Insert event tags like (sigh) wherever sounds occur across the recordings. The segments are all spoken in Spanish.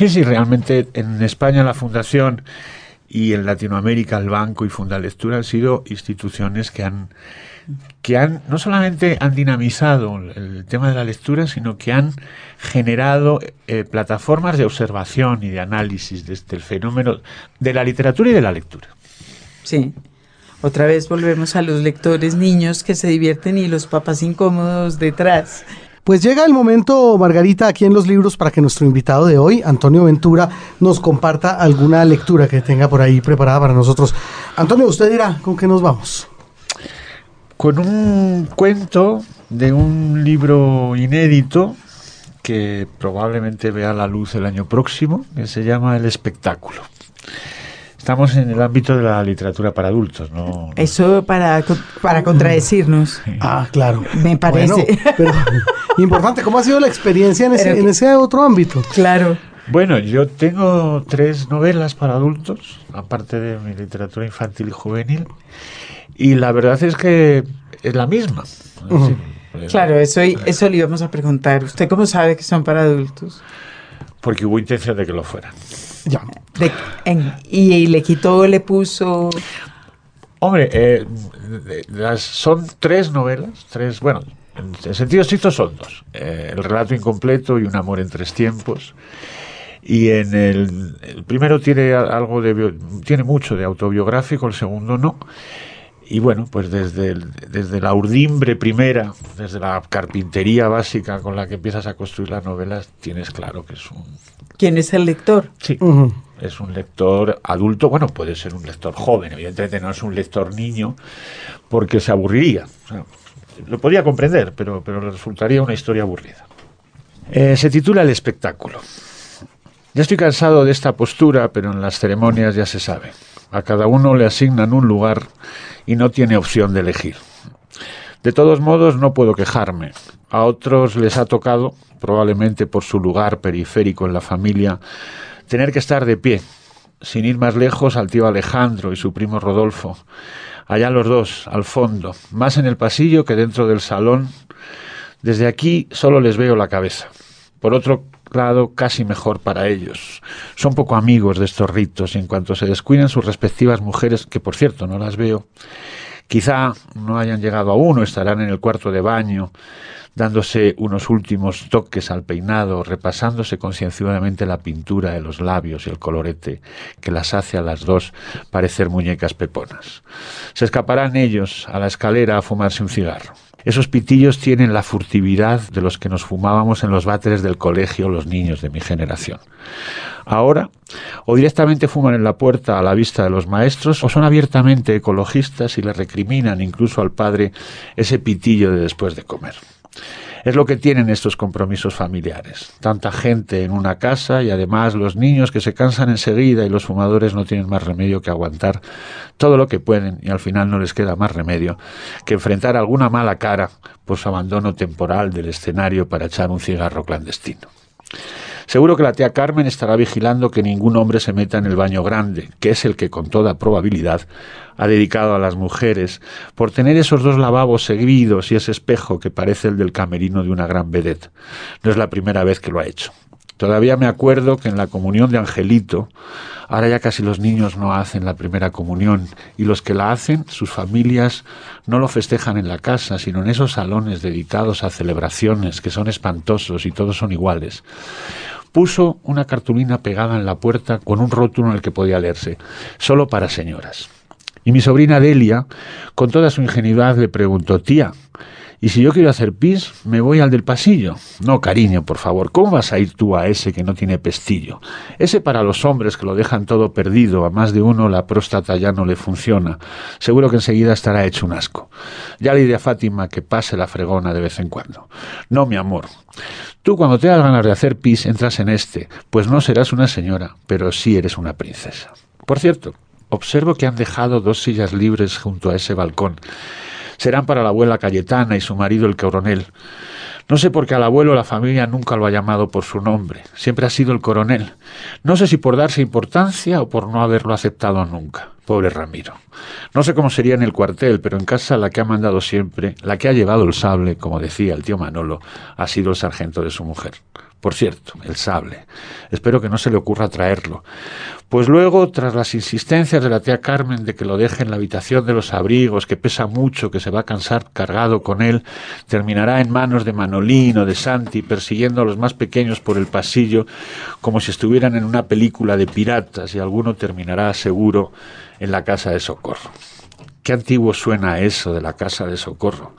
Sí, sí, realmente en España la Fundación y en Latinoamérica el Banco y Fundalectura han sido instituciones que han que han no solamente han dinamizado el tema de la lectura, sino que han generado eh, plataformas de observación y de análisis del este fenómeno de la literatura y de la lectura. Sí. Otra vez volvemos a los lectores niños que se divierten y los papás incómodos detrás. Pues llega el momento, Margarita, aquí en los libros para que nuestro invitado de hoy, Antonio Ventura, nos comparta alguna lectura que tenga por ahí preparada para nosotros. Antonio, usted dirá, ¿con qué nos vamos? Con un cuento de un libro inédito que probablemente vea la luz el año próximo, que se llama El espectáculo. Estamos en el ámbito de la literatura para adultos, ¿no? Eso para, para contradecirnos. Ah, claro. Me parece. pero (laughs) importante, ¿cómo ha sido la experiencia en ese, en ese otro ámbito? Claro. Bueno, yo tengo tres novelas para adultos, aparte de mi literatura infantil y juvenil, y la verdad es que es la misma. claro, eso, eso le íbamos a preguntar. ¿Usted cómo sabe que son para adultos? Porque hubo intención de que lo fueran. Ya. y, le quitó, le puso. Hombre, eh, las, son tres novelas, tres, bueno, en, sentido estricto son dos. Eh, el relato incompleto y un amor en tres tiempos. Y en el, el primero tiene algo de tiene mucho de autobiográfico, el segundo no. Y bueno, pues desde, desde la urdimbre primera, desde la carpintería básica con la que empiezas a construir las novelas, tienes claro que es un ¿Quién es el lector? Sí, es un lector adulto, bueno, puede ser un lector joven, evidentemente no es un lector niño, porque se aburriría. lo podría comprender, pero, pero resultaría una historia aburrida. Eh, se titula El espectáculo. Ya estoy cansado de esta postura, pero en las ceremonias ya se sabe. A cada uno le asignan un lugar y no tiene opción de elegir. De todos modos, no puedo quejarme. A otros les ha tocado, probablemente por su lugar periférico en la familia, tener que estar de pie, sin ir más lejos al tío Alejandro y su primo Rodolfo. Allá los dos, al fondo, más en el pasillo que dentro del salón. Desde aquí solo les veo la cabeza. Por otro casi mejor para ellos. Son poco amigos de estos ritos y en cuanto se descuidan sus respectivas mujeres, que por cierto no las veo, Quizá no hayan llegado aún o estarán en el cuarto de baño, dándose unos últimos toques al peinado, repasándose concienzudamente la pintura de los labios y el colorete que las hace a las dos parecer muñecas peponas. Se escaparán ellos a la escalera a fumarse un cigarro. Esos pitillos tienen la furtividad de los que nos fumábamos en los váteres del colegio los niños de mi generación. Ahora, o directamente fuman en la puerta a la vista de los maestros, o son abiertamente ecologistas y le recriminan incluso al padre ese pitillo de después de comer. Es lo que tienen estos compromisos familiares. Tanta gente en una casa y además los niños que se cansan enseguida y los fumadores no tienen más remedio que aguantar todo lo que pueden y al final no les queda más remedio que enfrentar alguna mala cara por su abandono temporal del escenario para echar un cigarro clandestino. Seguro que la tía Carmen estará vigilando que ningún hombre se meta en el baño grande, que es el que con toda probabilidad ha dedicado a las mujeres, por tener esos dos lavabos seguidos y ese espejo que parece el del camerino de una gran vedette. No es la primera vez que lo ha hecho. Todavía me acuerdo que en la comunión de Angelito, ahora ya casi los niños no hacen la primera comunión y los que la hacen, sus familias no lo festejan en la casa, sino en esos salones dedicados a celebraciones que son espantosos y todos son iguales. Puso una cartulina pegada en la puerta con un rótulo en el que podía leerse, solo para señoras. Y mi sobrina Delia, con toda su ingenuidad, le preguntó, tía, y si yo quiero hacer pis, me voy al del pasillo. No, cariño, por favor, ¿cómo vas a ir tú a ese que no tiene pestillo? Ese para los hombres que lo dejan todo perdido, a más de uno la próstata ya no le funciona. Seguro que enseguida estará hecho un asco. Ya le diré a Fátima que pase la fregona de vez en cuando. No, mi amor. Tú cuando te das ganas de hacer pis entras en este, pues no serás una señora, pero sí eres una princesa. Por cierto, observo que han dejado dos sillas libres junto a ese balcón serán para la abuela Cayetana y su marido el coronel. No sé por qué al abuelo la familia nunca lo ha llamado por su nombre, siempre ha sido el coronel. No sé si por darse importancia o por no haberlo aceptado nunca. Pobre Ramiro. No sé cómo sería en el cuartel, pero en casa la que ha mandado siempre, la que ha llevado el sable, como decía el tío Manolo, ha sido el sargento de su mujer. Por cierto, el sable. Espero que no se le ocurra traerlo. Pues luego, tras las insistencias de la tía Carmen de que lo deje en la habitación de los abrigos, que pesa mucho, que se va a cansar cargado con él, terminará en manos de Manolín o de Santi, persiguiendo a los más pequeños por el pasillo, como si estuvieran en una película de piratas, y alguno terminará seguro en la casa de socorro. Qué antiguo suena eso de la casa de socorro.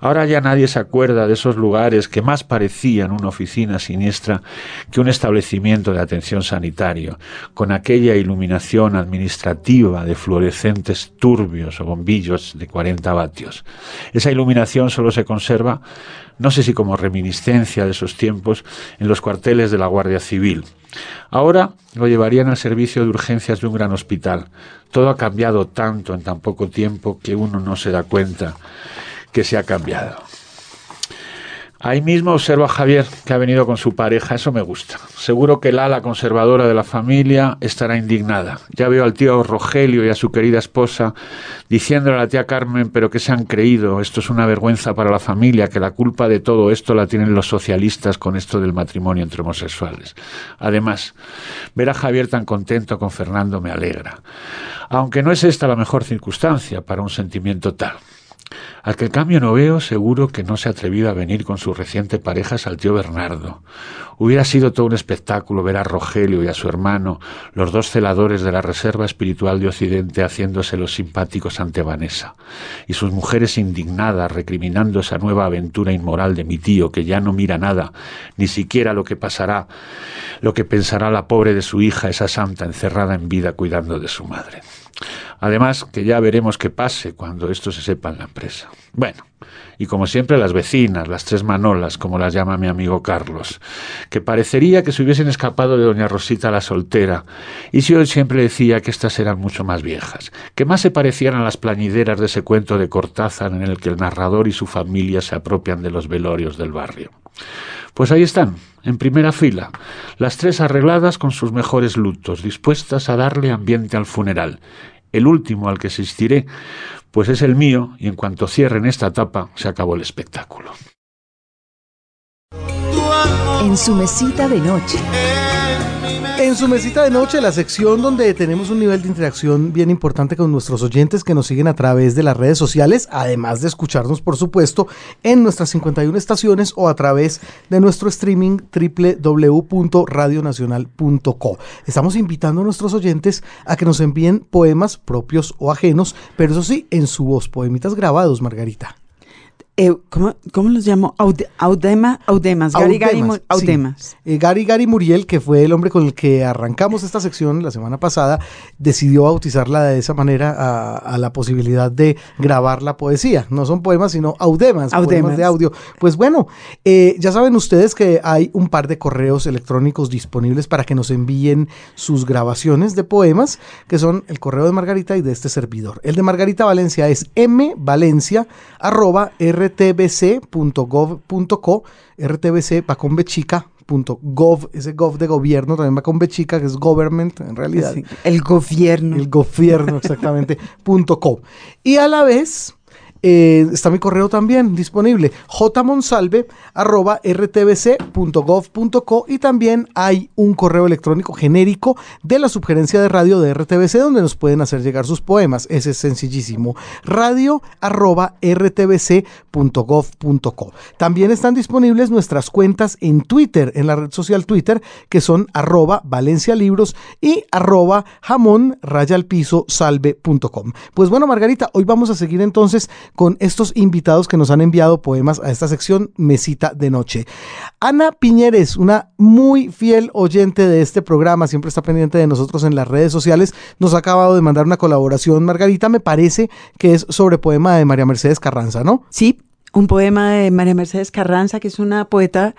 Ahora ya nadie se acuerda de esos lugares que más parecían una oficina siniestra que un establecimiento de atención sanitario, con aquella iluminación administrativa de fluorescentes turbios o bombillos de 40 vatios. Esa iluminación solo se conserva, no sé si como reminiscencia de esos tiempos, en los cuarteles de la Guardia Civil. Ahora lo llevarían al servicio de urgencias de un gran hospital. Todo ha cambiado tanto en tan poco tiempo que uno no se da cuenta que se ha cambiado. Ahí mismo observo a Javier, que ha venido con su pareja, eso me gusta. Seguro que el ala conservadora de la familia estará indignada. Ya veo al tío Rogelio y a su querida esposa diciéndole a la tía Carmen, pero que se han creído, esto es una vergüenza para la familia, que la culpa de todo esto la tienen los socialistas con esto del matrimonio entre homosexuales. Además, ver a Javier tan contento con Fernando me alegra. Aunque no es esta la mejor circunstancia para un sentimiento tal. Al que cambio no veo, seguro que no se ha atrevido a venir con su reciente pareja al tío Bernardo. Hubiera sido todo un espectáculo ver a Rogelio y a su hermano, los dos celadores de la Reserva Espiritual de Occidente, haciéndose los simpáticos ante Vanessa, y sus mujeres indignadas recriminando esa nueva aventura inmoral de mi tío, que ya no mira nada, ni siquiera lo que pasará, lo que pensará la pobre de su hija, esa santa encerrada en vida cuidando de su madre. Además, que ya veremos qué pase cuando esto se sepa en la empresa. Bueno, y como siempre las vecinas, las tres manolas, como las llama mi amigo Carlos, que parecería que se hubiesen escapado de doña Rosita la soltera, y si hoy siempre decía que estas eran mucho más viejas, que más se parecían a las plañideras de ese cuento de Cortázar en el que el narrador y su familia se apropian de los velorios del barrio. Pues ahí están, en primera fila, las tres arregladas con sus mejores lutos, dispuestas a darle ambiente al funeral, el último al que asistiré, pues es el mío, y en cuanto cierren esta etapa, se acabó el espectáculo. En su mesita de noche. En su mesita de noche, la sección donde tenemos un nivel de interacción bien importante con nuestros oyentes que nos siguen a través de las redes sociales, además de escucharnos, por supuesto, en nuestras 51 estaciones o a través de nuestro streaming www.radionacional.co. Estamos invitando a nuestros oyentes a que nos envíen poemas propios o ajenos, pero eso sí, en su voz, poemitas grabados, Margarita. Eh, ¿cómo, ¿Cómo los llamo? audema, audemas, Gary Gary, audemas. Eh, Gary Gary Muriel, que fue el hombre con el que arrancamos esta sección la semana pasada, decidió bautizarla de esa manera a, la posibilidad de grabar la poesía. No son poemas, sino audemas, poemas de audio. Pues bueno, eh, ya saben ustedes que hay un par de correos electrónicos disponibles para que nos envíen sus grabaciones de poemas, que son el correo de Margarita y de este servidor. El de Margarita Valencia es mvalencia arroba rtbc.gov.co, rtbc va con bechica, gov, ese gov de gobierno también va con bechica, que es government en realidad. el gobierno. El gobierno, exactamente, (laughs) punto co. Y a la vez eh, está mi correo también disponible, jmonsalve.rtbc.gov.co y también hay un correo electrónico genérico de la subgerencia de radio de RTBC donde nos pueden hacer llegar sus poemas. Ese es sencillísimo, radio.rtbc.gov.co. También están disponibles nuestras cuentas en Twitter, en la red social Twitter, que son arroba valencialibros y arroba jamón. Pues bueno, Margarita, hoy vamos a seguir entonces con estos invitados que nos han enviado poemas a esta sección Mesita de Noche. Ana Piñeres, una muy fiel oyente de este programa, siempre está pendiente de nosotros en las redes sociales, nos ha acabado de mandar una colaboración. Margarita, me parece que es sobre poema de María Mercedes Carranza, ¿no? Sí, un poema de María Mercedes Carranza, que es una poeta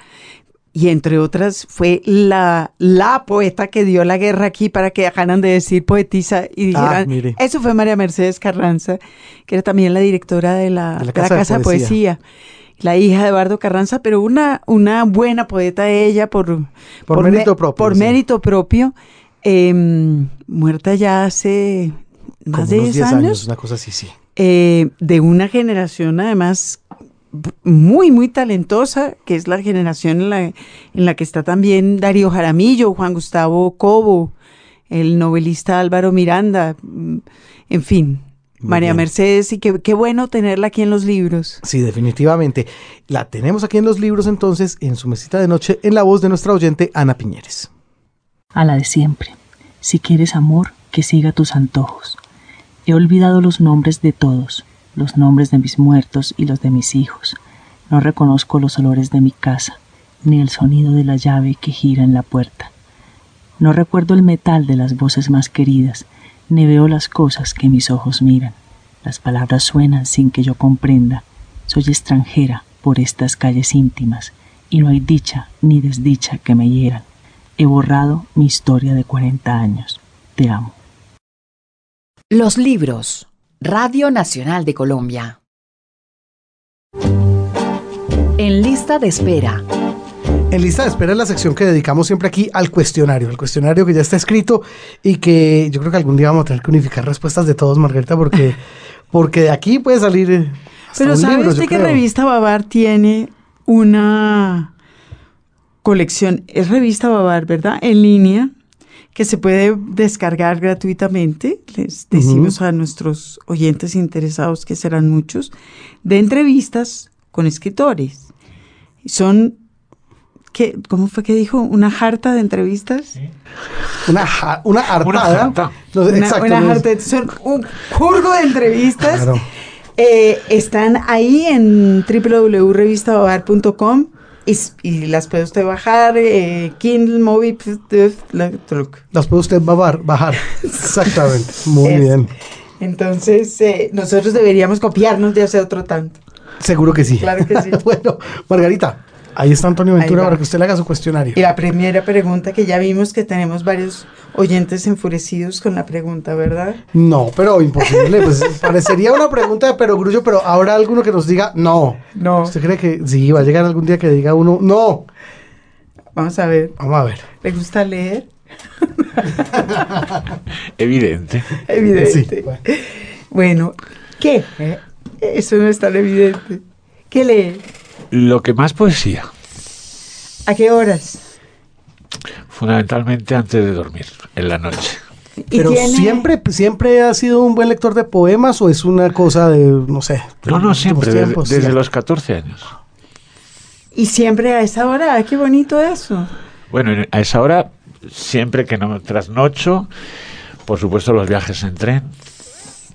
y entre otras fue la, la poeta que dio la guerra aquí para que dejaran de decir poetisa y ah, dijeran, eso fue María Mercedes Carranza, que era también la directora de la, Casa, de, poesía. la hija de Eduardo Carranza, pero una, una buena poeta ella por, por, mérito propio. Por mérito propio, em, muerta ya hace más de 10 años, Una cosa así, sí. Eh, de una generación además muy, muy talentosa, que es la generación en la, en la que está también Darío Jaramillo, Juan Gustavo Cobo, el novelista Álvaro Miranda, mm, en fin, María Mercedes, y qué, qué, bueno tenerla aquí en los libros. Sí, definitivamente. La tenemos aquí en los libros entonces, en su mesita de noche, en la voz de nuestra oyente Ana Piñeres. A la de siempre. Si quieres amor, que siga tus antojos. He olvidado los nombres de todos, los nombres de mis muertos y los de mis hijos. No reconozco los olores de mi casa, ni el sonido de la llave que gira en la puerta. No recuerdo el metal de las voces más queridas, ni veo las cosas que mis ojos miran. Las palabras suenan sin que yo comprenda. Soy extranjera por estas calles íntimas, y no hay dicha ni desdicha que me hieran. He borrado mi historia de 40 años. Te amo. Los libros. Radio Nacional de Colombia. En lista de espera. En lista de espera es la sección que dedicamos siempre aquí al cuestionario, el cuestionario que ya está escrito y que yo creo que algún día vamos a tener que unificar respuestas de todos, Margarita, porque, (laughs) porque de aquí puede salir. Eh, Pero ¿sabes que Revista Babar tiene una colección? Es Revista Babar, ¿verdad? En línea que se puede descargar gratuitamente, les decimos a nuestros oyentes interesados, que serán muchos, de entrevistas con escritores. Son, ¿qué, ¿cómo fue que dijo? ¿Una jarta de entrevistas? Una, una hartada. Una jarta. una, Son un curvo de entrevistas. Eh, están ahí en www.revistababar.com y, las puede usted bajar, eh, Kindle, Mobi, Las puede usted bajar, (laughs) bajar. Exactamente. Muy bien. Entonces, eh, nosotros deberíamos copiarnos de hacer otro tanto. Seguro que sí. Claro que sí. (laughs) bueno, Margarita, Ahí está Antonio Ventura para que usted le haga su cuestionario. Y la primera pregunta que ya vimos que tenemos varios oyentes enfurecidos con la pregunta, ¿verdad? No, pero imposible. Pues (laughs) parecería una pregunta de perogrullo, pero habrá alguno que nos diga no. No. ¿Usted cree que sí, va a llegar algún día que diga uno no? Vamos a ver. Vamos a ver. ¿Le gusta leer? (laughs) Evidente. Evidente. bueno. ¿qué? Eso no es tan evidente. ¿Qué lee? Lo que más poesía. ¿A qué horas? Fundamentalmente antes de dormir, en la noche. Pero siempre, siempre ha sido un buen lector de poemas o es una cosa de, no sé. No, no, siempre, desde, los 14 años. ¿Y siempre a esa hora? ¡Qué bonito eso! Bueno, a esa hora, siempre que no trasnocho, por supuesto los viajes en tren,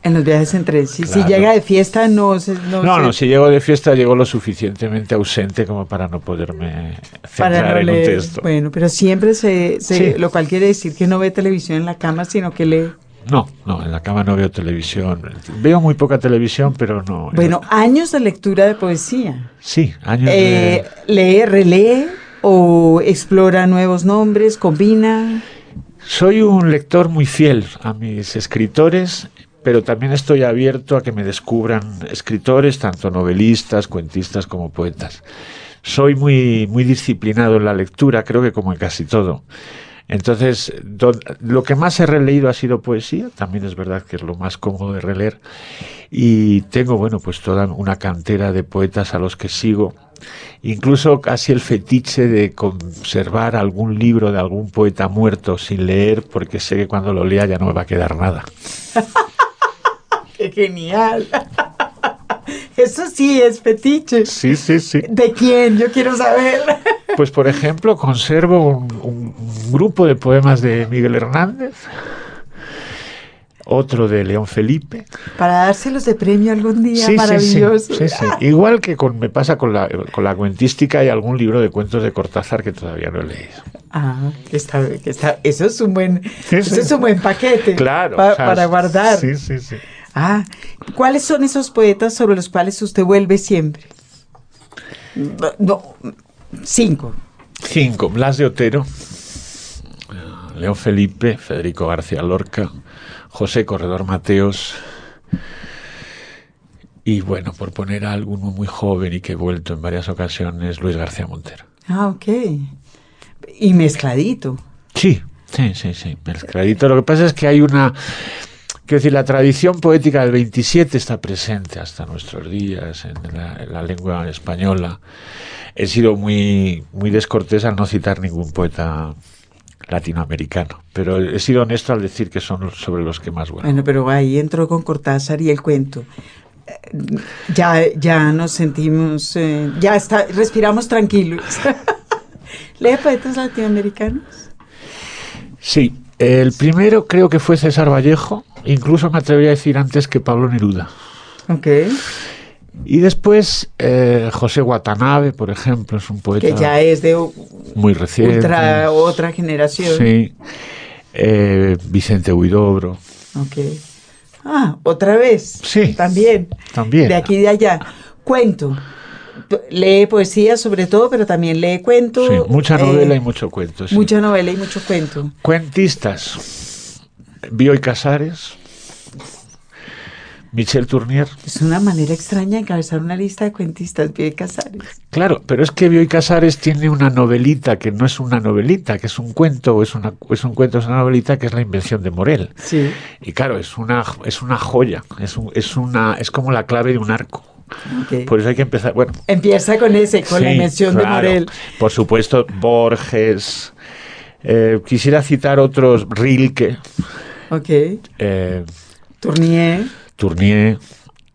en los viajes entre sí. Si llega de fiesta, no No, no, no, si llego de fiesta, llego lo suficientemente ausente como para no poderme centrar en un texto. Bueno, pero siempre se. Lo cual quiere decir que no ve televisión en la cama, sino que lee. No, no, en la cama no veo televisión. Veo muy poca televisión, pero no. Bueno, años de lectura de poesía. Sí, años eh, de. ¿Lee, relee o explora nuevos nombres, combina? Soy un lector muy fiel a mis escritores pero también estoy abierto a que me descubran escritores, tanto novelistas, cuentistas como poetas. Soy muy, muy disciplinado en la lectura, creo que como en casi todo. Entonces, lo que más he releído ha sido poesía, también es verdad que es lo más cómodo de releer, y tengo, bueno, pues toda una cantera de poetas a los que sigo, incluso casi el fetiche de conservar algún libro de algún poeta muerto sin leer, porque sé que cuando lo lea ya no me va a quedar nada. (laughs) ¡Qué genial! (laughs) Eso sí es fetiche. Sí, sí, sí. ¿De quién? Yo quiero saber. (laughs) Pues, por ejemplo, conservo un, grupo de poemas de Miguel Hernández, otro de León Felipe. Para dárselos de premio algún día, maravilloso. Sí, sí, (laughs) Igual que con, me pasa con la, con la cuentística y algún libro de cuentos de Cortázar que todavía no he leído. Ah, que está, que está, eso es un buen, eso es un buen paquete. Claro. para guardar. Sí, sí, sí. Ah, ¿cuáles son esos poetas sobre los cuales usted vuelve siempre? No, cinco. Cinco. Blas de Otero, Leo Felipe, Federico García Lorca, José Corredor Mateos. Y bueno, por poner a alguno muy joven y que he vuelto en varias ocasiones, Luis García Montero. Ah, ok. Y mezcladito. Sí, sí, sí, sí, mezcladito. Lo que pasa es que hay una Quiero decir, la tradición poética del 27 está presente hasta nuestros días en la, lengua española. He sido muy, muy descortés al no citar ningún poeta latinoamericano, pero he sido honesto al decir que son sobre los que más bueno. Bueno, pero ahí entró con Cortázar y el cuento. Ya, ya nos sentimos, eh, ya está, respiramos tranquilos. (laughs) ¿Lee poetas latinoamericanos? Sí, el primero creo que fue César Vallejo, incluso me atrevería a decir antes que Pablo Neruda. Ok. Y después eh, José Watanabe, por ejemplo, es un poeta. Que ya es de. Muy reciente. otra generación. Sí. Eh, Vicente Huidobro. Ok. Ah, otra vez. Sí. También. También. De aquí y de allá. Cuento lee poesía sobre todo, pero también lee cuento. Sí, mucha novela y mucho cuento. Mucha novela y mucho cuento. Cuentistas. Bioy Casares. Michel Tournier. Es una manera extraña de encabezar una lista de cuentistas, Bioy Casares. Claro, pero es que Bioy Casares tiene una novelita que no es una novelita, que es un cuento, o es, una, es un cuento, es una novelita que es la invención de Morel. Sí. Y claro, es una, es una joya, es, es, una, es como la clave de un arco. Por eso hay que empezar. Bueno, Empieza con ese, con la mención de Morel. Por supuesto, Borges. Eh, quisiera citar otros, Rilke. Ok. Eh, Tournier. Tournier,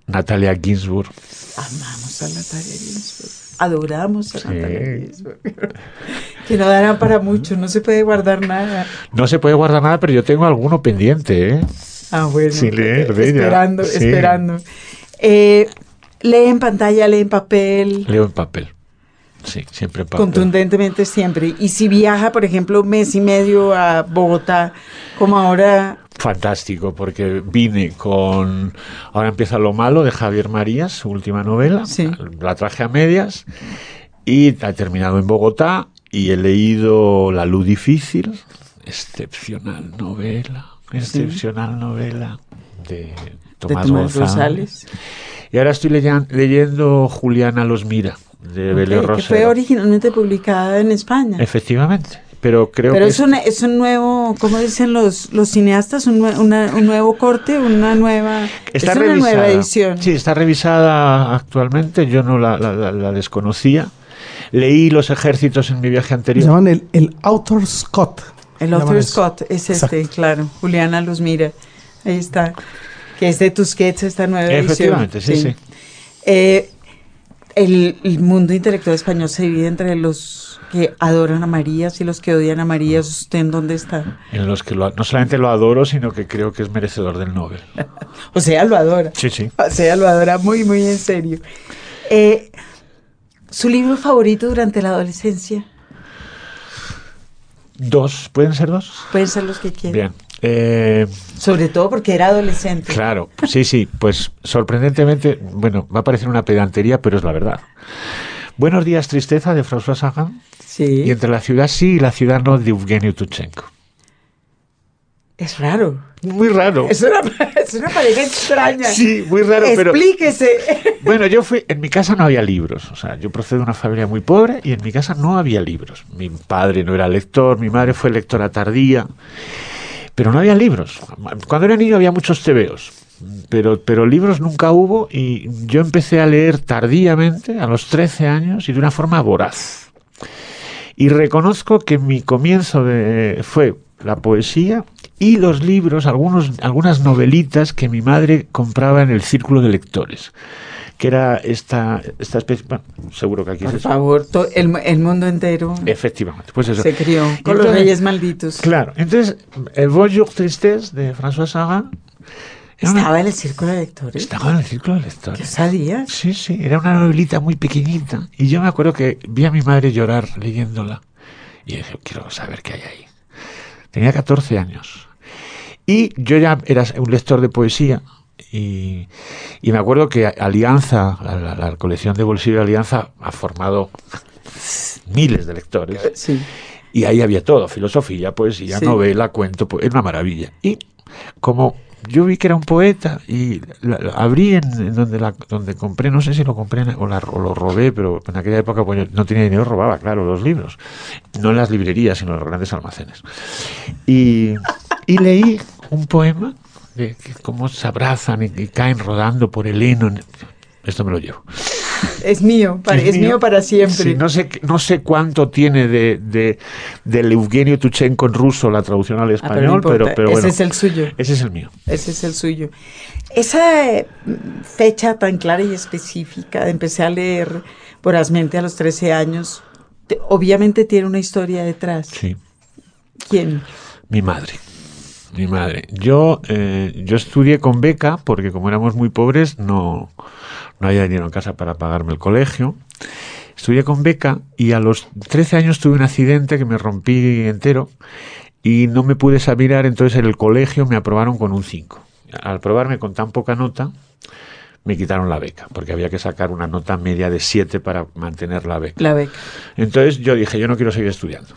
Natalia Ginsburg. Amamos a Natalia Ginsburg. Adoramos a Natalia Ginsburg. (laughs) que no dará para mucho, no se puede guardar nada. No se puede guardar nada, pero yo tengo alguno pendiente, ¿eh? Ah, bueno. Sin leer, Esperando, esperando. Eh, ¿Lee en pantalla, lee en papel? Leo en papel. Sí, siempre en papel. Contundentemente siempre. Y si viaja, por ejemplo, mes y medio a Bogotá, como ahora... Fantástico, porque vine con... Ahora empieza Lo Malo de Javier Marías, su última novela. Sí. La traje a medias y ha terminado en Bogotá y he leído La Luz Difícil, excepcional novela, excepcional novela de Tomás, de Tomás González. Y ahora estoy leyendo Juliana los mira, de okay, Que fue originalmente publicada en España. Efectivamente. Pero creo pero que. es, un, es un nuevo, ¿cómo dicen los, los cineastas? Un, un nuevo corte, una nueva. Está es una nueva edición. Sí, está revisada actualmente. Yo no la, la, desconocía. Leí Los Ejércitos en mi viaje anterior. Se llaman el, el Author Scott. El Author Scott, es este, claro. Juliana los mira. Ahí está que es de Tusquets esta nueva edición. Efectivamente, sí, sí. Eh, el, mundo intelectual español se divide entre los que adoran a María y los que odian a María. ¿Usted en dónde está? En los que no solamente lo adoro, sino que creo que es merecedor del Nobel. (laughs) o sea, lo adora. Sí, sí. O sea, lo adora muy, muy en serio. Eh, ¿Su libro favorito durante la adolescencia? Dos, ¿pueden ser dos? Pueden ser los que quieran. Bien. Eh, Sobre todo porque era adolescente. Claro, sí, sí, pues sorprendentemente, bueno, va a parecer una pedantería, pero es la verdad. Buenos días, tristeza de François Sagan. Sí. Y entre la ciudad sí y la ciudad no de Evgeny Tuchenko. Es raro. Muy raro. Es una, (laughs) es una pareja extraña. Sí, muy raro, pero. Explíquese. (laughs) Bueno, yo fui. En mi casa no había libros. O sea, yo procedo de una familia muy pobre y en mi casa no había libros. Mi padre no era lector, mi madre fue lectora tardía pero no había libros. Cuando era niño había muchos tebeos, pero, pero libros nunca hubo y yo empecé a leer tardíamente, a los 13 años, y de una forma voraz. Y reconozco que mi comienzo de, fue la poesía y los libros, algunos, algunas novelitas que mi madre compraba en el círculo de lectores que era esta, esta especie, bueno, seguro que aquí Por favor, el, el, mundo entero Efectivamente, pues eso. se crió con los reyes malditos. Claro, entonces el Bonjour Tristesse de François Sagan ¿Estaba en el círculo de lectores? Estaba en el círculo de lectores. ¿Qué sabías? Sí, sí, era una novelita muy pequeñita. Y yo me acuerdo que vi a mi madre llorar leyéndola. Y dije, quiero saber qué hay ahí. Tenía 14 años. Y yo ya era un lector de poesía, y, me acuerdo que Alianza, la, colección de bolsillo de Alianza, ha formado miles de lectores. Eh, y ahí había todo, filosofía, poesía, novela, cuento, es una maravilla. Y como yo vi que era un poeta y abrí en, donde la, donde compré, no sé si lo compré o, lo robé, pero en aquella época pues, no tenía dinero, robaba, claro, los libros. No en las librerías, sino en los grandes almacenes. Y, y leí un poema de, cómo se abrazan y, caen rodando por el heno. Esto me lo llevo. Es mío, (laughs) es, mío, para siempre. no, sé, no sé cuánto tiene de, de, del Eugenio Tuchenko en ruso la traducción al ah, español, pero, pero, bueno. Ese es el suyo. Ese es el mío. Ese es el suyo. Esa eh, fecha tan clara y específica, empecé a leer vorazmente a los 13 años, obviamente tiene una historia detrás. Sí. ¿Quién? Mi madre. Mi madre. Yo, eh, yo estudié con beca porque como éramos muy pobres no, no había dinero en casa para pagarme el colegio. Estudié con beca y a los 13 años tuve un accidente que me rompí entero y no me pude salir, entonces en el colegio me aprobaron con un 5. Al probarme con tan poca nota, me quitaron la beca, porque había que sacar una nota media de 7 para mantener la beca. La beca. Entonces yo dije, yo no quiero seguir estudiando.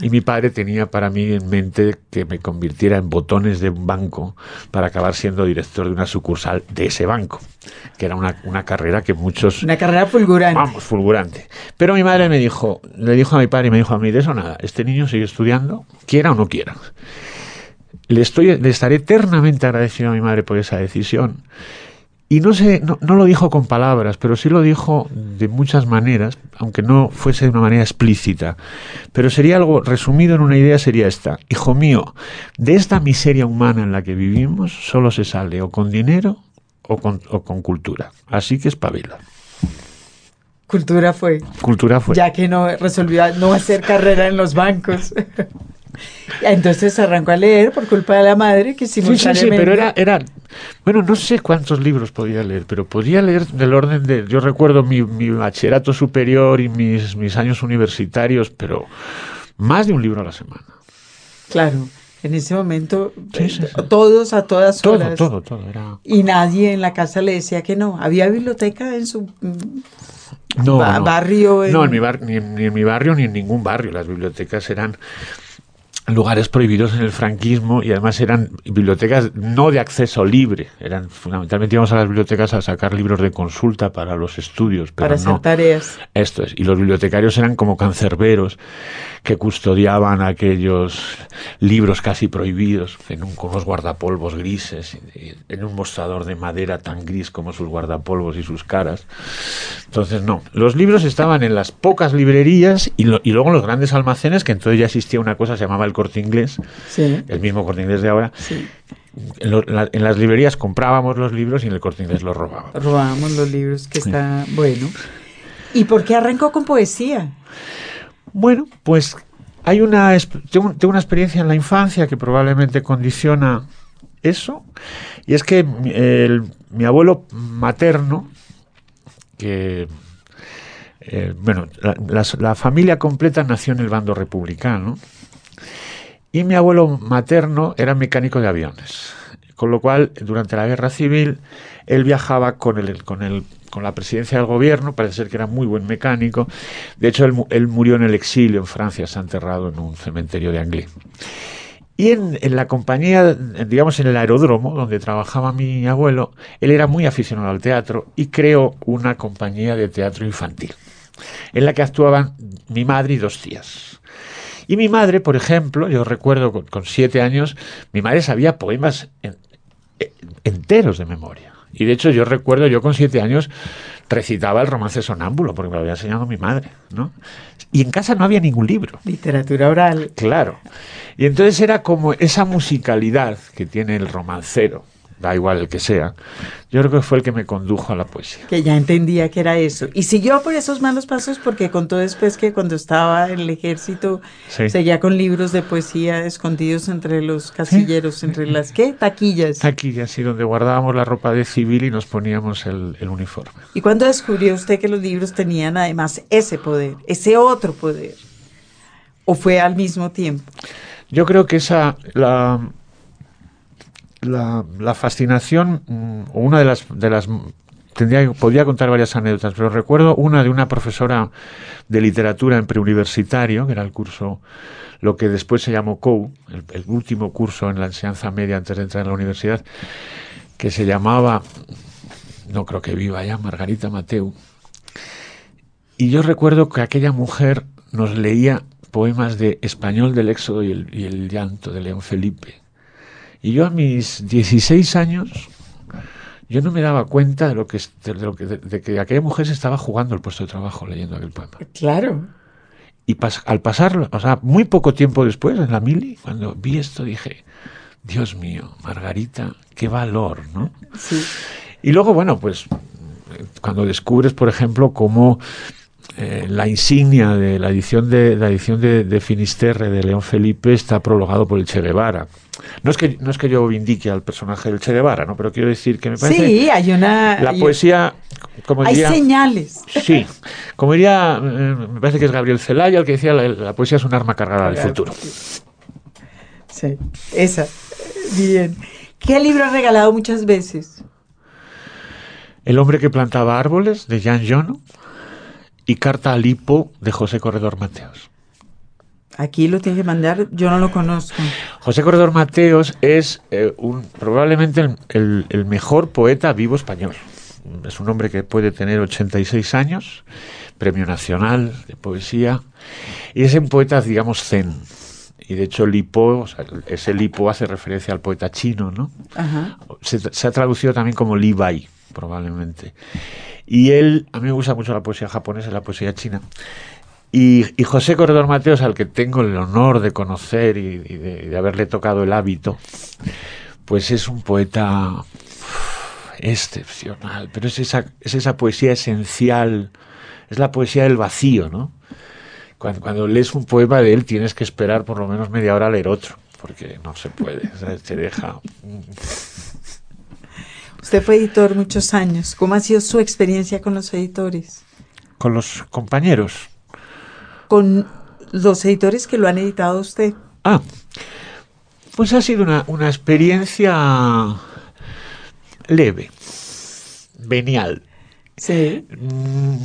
Y mi padre tenía para mí en mente que me convirtiera en botones de un banco para acabar siendo director de una sucursal de ese banco, que era una, una carrera que muchos... Una carrera fulgurante. Vamos, fulgurante. Pero mi madre me dijo, le dijo a mi padre y me dijo a mí, de eso nada, este niño sigue estudiando, quiera o no quiera. Le, estoy, le estaré eternamente agradecido a mi madre por esa decisión y no, sé, no, lo dijo con palabras, pero sí lo dijo de muchas maneras, aunque no fuese de una manera explícita. Pero sería algo resumido en una idea, sería esta. Hijo mío, de esta miseria humana en la que vivimos solo se sale o con dinero o con, o con cultura. Así que espabila. Cultura fue. Cultura fue. Ya que no resolvió no hacer carrera en los bancos. (laughs) Entonces arrancó a leer por culpa de la madre que simultáneamente... Sí, sí, sí, pero era, era... Bueno, no sé cuántos libros podía leer, pero podía leer del orden de... Yo recuerdo mi, mi bachillerato superior y mis, mis años universitarios, pero más de un libro a la semana. Claro. En ese momento, todos a todas horas. Todo, todo, todo. Era... Y nadie en la casa le decía que no. Había biblioteca en su no, barrio. No, en mi bar, ni en mi barrio ni en ningún barrio. Las bibliotecas eran lugares prohibidos en el franquismo y además eran bibliotecas no de acceso libre, eran fundamentalmente íbamos a las bibliotecas a sacar libros de consulta para los estudios, para hacer tareas. Esto es, y los bibliotecarios eran como cancerberos que custodiaban aquellos libros casi prohibidos en un, con los guardapolvos grises, en un mostrador de madera tan gris como sus guardapolvos y sus caras. Entonces, no, los libros estaban en las pocas librerías y, y luego en los grandes almacenes, que entonces ya existía una cosa, se llamaba el corte inglés, el mismo corte inglés de ahora. En, las librerías comprábamos los libros y en el corte inglés los robábamos. Robábamos los libros, que está bueno. ¿Y por qué arrancó con poesía? Bueno, pues hay una tengo, una experiencia en la infancia que probablemente condiciona eso y es que mi abuelo materno que eh, bueno la, familia completa nació en el bando republicano y mi abuelo materno era mecánico de aviones, con lo cual durante la guerra civil él viajaba con el, con la presidencia del gobierno, parece ser que era muy buen mecánico. De hecho, él, murió en el exilio en Francia, se ha enterrado en un cementerio de Anglés. Y en, en, la compañía, digamos en el aeródromo donde trabajaba mi abuelo, él era muy aficionado al teatro y creó una compañía de teatro infantil, en la que actuaban mi madre y dos tías. Y mi madre, por ejemplo, yo recuerdo con, siete años, mi madre sabía poemas enteros de memoria. Y de hecho yo recuerdo, yo con siete años recitaba el romance sonámbulo, porque me lo había enseñado mi madre, ¿no? Y en casa no había ningún libro. Literatura oral. Claro. Y entonces era como esa musicalidad que tiene el romancero, da igual el que sea, yo creo que fue el que me condujo a la poesía. Que ya entendía que era eso. Y siguió por esos malos pasos porque contó después que cuando estaba en el ejército seguía con libros de poesía escondidos entre los casilleros, entre las ¿qué? Taquillas. Taquillas, sí, donde guardábamos la ropa de civil y nos poníamos el, el uniforme. ¿Y cuándo descubrió usted que los libros tenían además ese poder, ese otro poder? ¿O fue al mismo tiempo? Yo creo que esa, la, la, fascinación, mm, o una de las, de las tendría, podría contar varias anécdotas, pero recuerdo una de una profesora de literatura en preuniversitario, que era el curso, lo que después se llamó COU, el, último curso en la enseñanza media antes de entrar en la universidad, que se llamaba, no creo que viva ya, Margarita Mateu. Y yo recuerdo que aquella mujer nos leía poemas de Español del Éxodo y el, y el llanto de León Felipe Y yo a mis 16 años, yo no me daba cuenta de lo que, de, lo que, de, que aquella mujer se estaba jugando el puesto de trabajo leyendo aquel poema. Claro. Y al pasarlo, o sea, muy poco tiempo después, en la mili, cuando vi esto, dije, Dios mío, Margarita, qué valor, ¿no? Sí. Y luego, bueno, pues cuando descubres, por ejemplo, cómo eh, la insignia de la edición de la edición de, Finisterre de León Felipe está prologado por el Che Guevara. No es que no es que yo vindique al personaje del Che Guevara, ¿no? Pero quiero decir que me parece Sí, hay una la poesía como hay señales. Sí, como diría, eh, me parece que es Gabriel Celaya el que decía la, poesía es un arma cargada del futuro. Sí, esa. Bien. ¿Qué libro has regalado muchas veces? El hombre que plantaba árboles, de Jan Jono, y Carta al Hipo, de José Corredor Mateos. Aquí lo tiene que mandar, yo no lo conozco. José Corredor Mateos es eh, un, probablemente el, mejor poeta vivo español. Es un hombre que puede tener 86 años, premio nacional de poesía, y es un poeta, digamos, zen. Y de hecho, Lipo, ese Lipo hace referencia al poeta chino, ¿no? Se, se, ha traducido también como Li Bai probablemente. Y él, a mí me gusta mucho la poesía japonesa, la poesía china. Y, José Corredor Mateos, al que tengo el honor de conocer y, de, haberle tocado el hábito, pues es un poeta excepcional, pero es esa, es esa poesía esencial, es la poesía del vacío, ¿no? Cuando, lees un poema de él tienes que esperar por lo menos media hora a leer otro, porque no se puede, te deja... Usted fue editor muchos años. ¿Cómo ha sido su experiencia con los editores? Con los compañeros. Con los editores que lo han editado usted. Ah, pues ha sido una, experiencia leve, venial. Sí. Mm,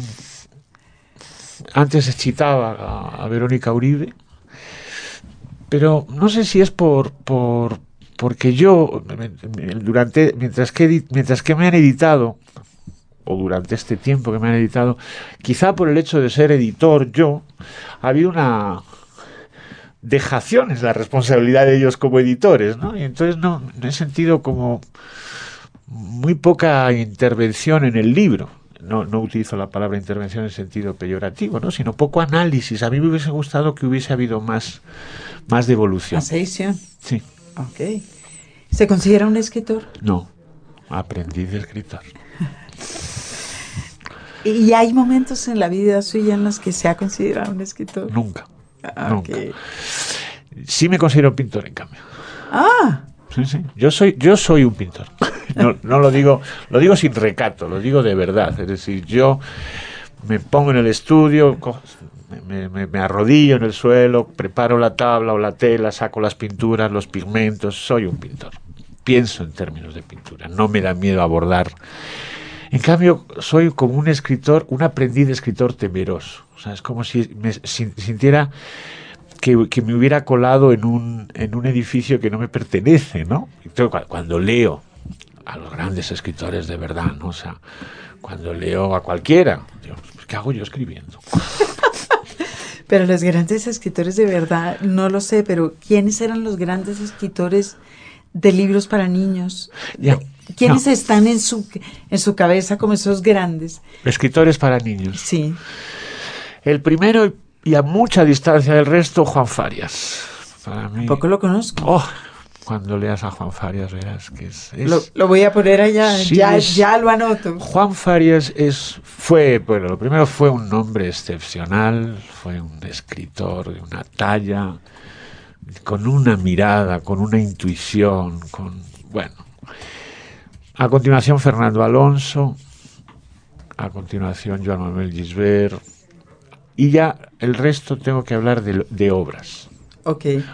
antes citaba a, Verónica Uribe, pero no sé si es por, por, porque yo, durante, mientras que, mientras que me han editado, o durante este tiempo que me han editado, quizá por el hecho de ser editor yo, ha habido una dejación en la responsabilidad de ellos como editores, ¿no? Y entonces no, he sentido como muy poca intervención en el libro. No, no utilizo la palabra intervención en sentido peyorativo, ¿no? sino poco análisis. A mí me hubiese gustado que hubiese habido más, más devolución. ¿Más edición? Sí. Ok. ¿Se considera un escritor? No, aprendí de escritor. (laughs) ¿Y hay momentos en la vida suya en los que se ha considerado un escritor? Nunca. Ah, nunca. Sí me considero pintor, en cambio. Ah. Sí, sí. Yo soy, yo soy un pintor. (laughs) No, no lo digo, lo digo sin recato, lo digo de verdad. Es decir, yo me pongo en el estudio, me, arrodillo en el suelo, preparo la tabla o la tela, saco las pinturas, los pigmentos, soy un pintor. Pienso en términos de pintura, no me da miedo abordar. En cambio, soy como un escritor, un aprendiz de escritor temeroso. O sea, es como si me sintiera que, me hubiera colado en un, en un edificio que no me pertenece, ¿no? Entonces, cuando leo a los grandes escritores de verdad, ¿no? O sea, cuando leo a cualquiera, digo, pues, ¿qué hago yo escribiendo? Pero los grandes escritores de verdad, no lo sé, pero ¿quiénes eran los grandes escritores de libros para niños? ¿Quiénes están en su, en su cabeza como esos grandes? Escritores para niños. Sí. El primero y a mucha distancia del resto, Juan Farias. Para mí. Poco lo conozco. Oh, cuando leas a Juan Farias verás que es... lo, voy a poner allá, ya, ya lo anoto. Juan Farias es, fue, bueno, lo primero fue un nombre excepcional, fue un escritor de una talla, con una mirada, con una intuición, con, bueno. A continuación Fernando Alonso, a continuación Joan Manuel Gisbert, y ya el resto tengo que hablar de, de obras.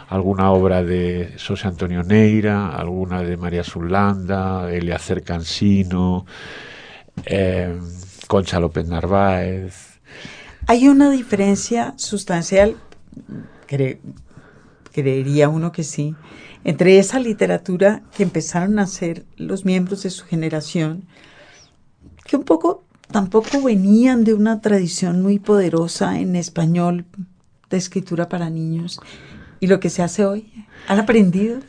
Alguna obra de José Antonio Neira, alguna de María Zulanda, Eliacer Cansino, eh, Concha López Narváez. Hay una diferencia sustancial, creería uno que sí, entre esa literatura que empezaron a hacer los miembros de su generación, que un poco tampoco venían de una tradición muy poderosa en español de escritura para niños, ¿Y lo que se hace hoy? ¿Han aprendido?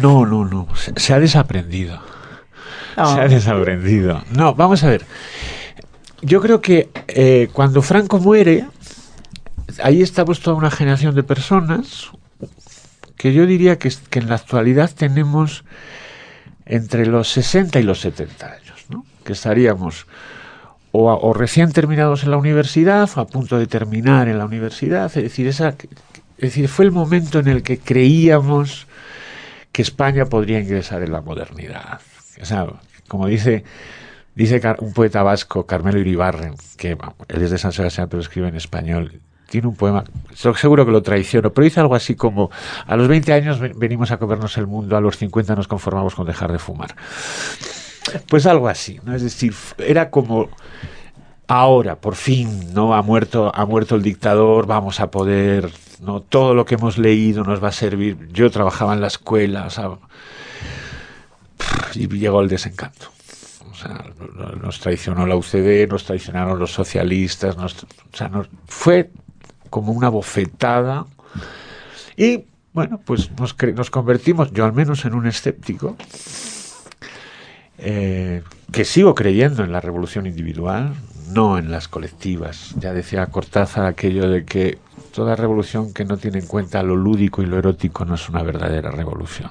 No, no, no. Se, ha desaprendido. Se ha desaprendido. No, vamos a ver. Yo creo que eh, cuando Franco muere, ahí estamos toda una generación de personas que yo diría que, que en la actualidad tenemos entre los 60 y los 70 años, ¿no? que estaríamos o, recién terminados en la universidad o a punto de terminar en la universidad. Es decir, esa, es decir, fue el momento en el que creíamos que España podría ingresar en la modernidad. O sea, como dice, dice un poeta vasco, Carmelo Iribarren, que él es de San Sebastián pero escribe en español, tiene un poema, seguro que lo traiciono, pero dice algo así como, a los 20 años venimos a comernos el mundo, a los 50 nos conformamos con dejar de fumar. Pues algo así, ¿no? Es decir, era como ahora, por fin, ¿no? Ha muerto, ha muerto el dictador, vamos a poder, ¿no? Todo lo que hemos leído nos va a servir. Yo trabajaba en la escuela, y llegó el desencanto. O sea, nos traicionó la UCD, nos traicionaron los socialistas, o sea, nos, fue como una bofetada. Y bueno, pues nos, nos convertimos, yo al menos, en un escéptico, eh, que sigo creyendo en la revolución individual, no en las colectivas. Ya decía Cortázar aquello de que toda revolución que no tiene en cuenta lo lúdico y lo erótico no es una verdadera revolución.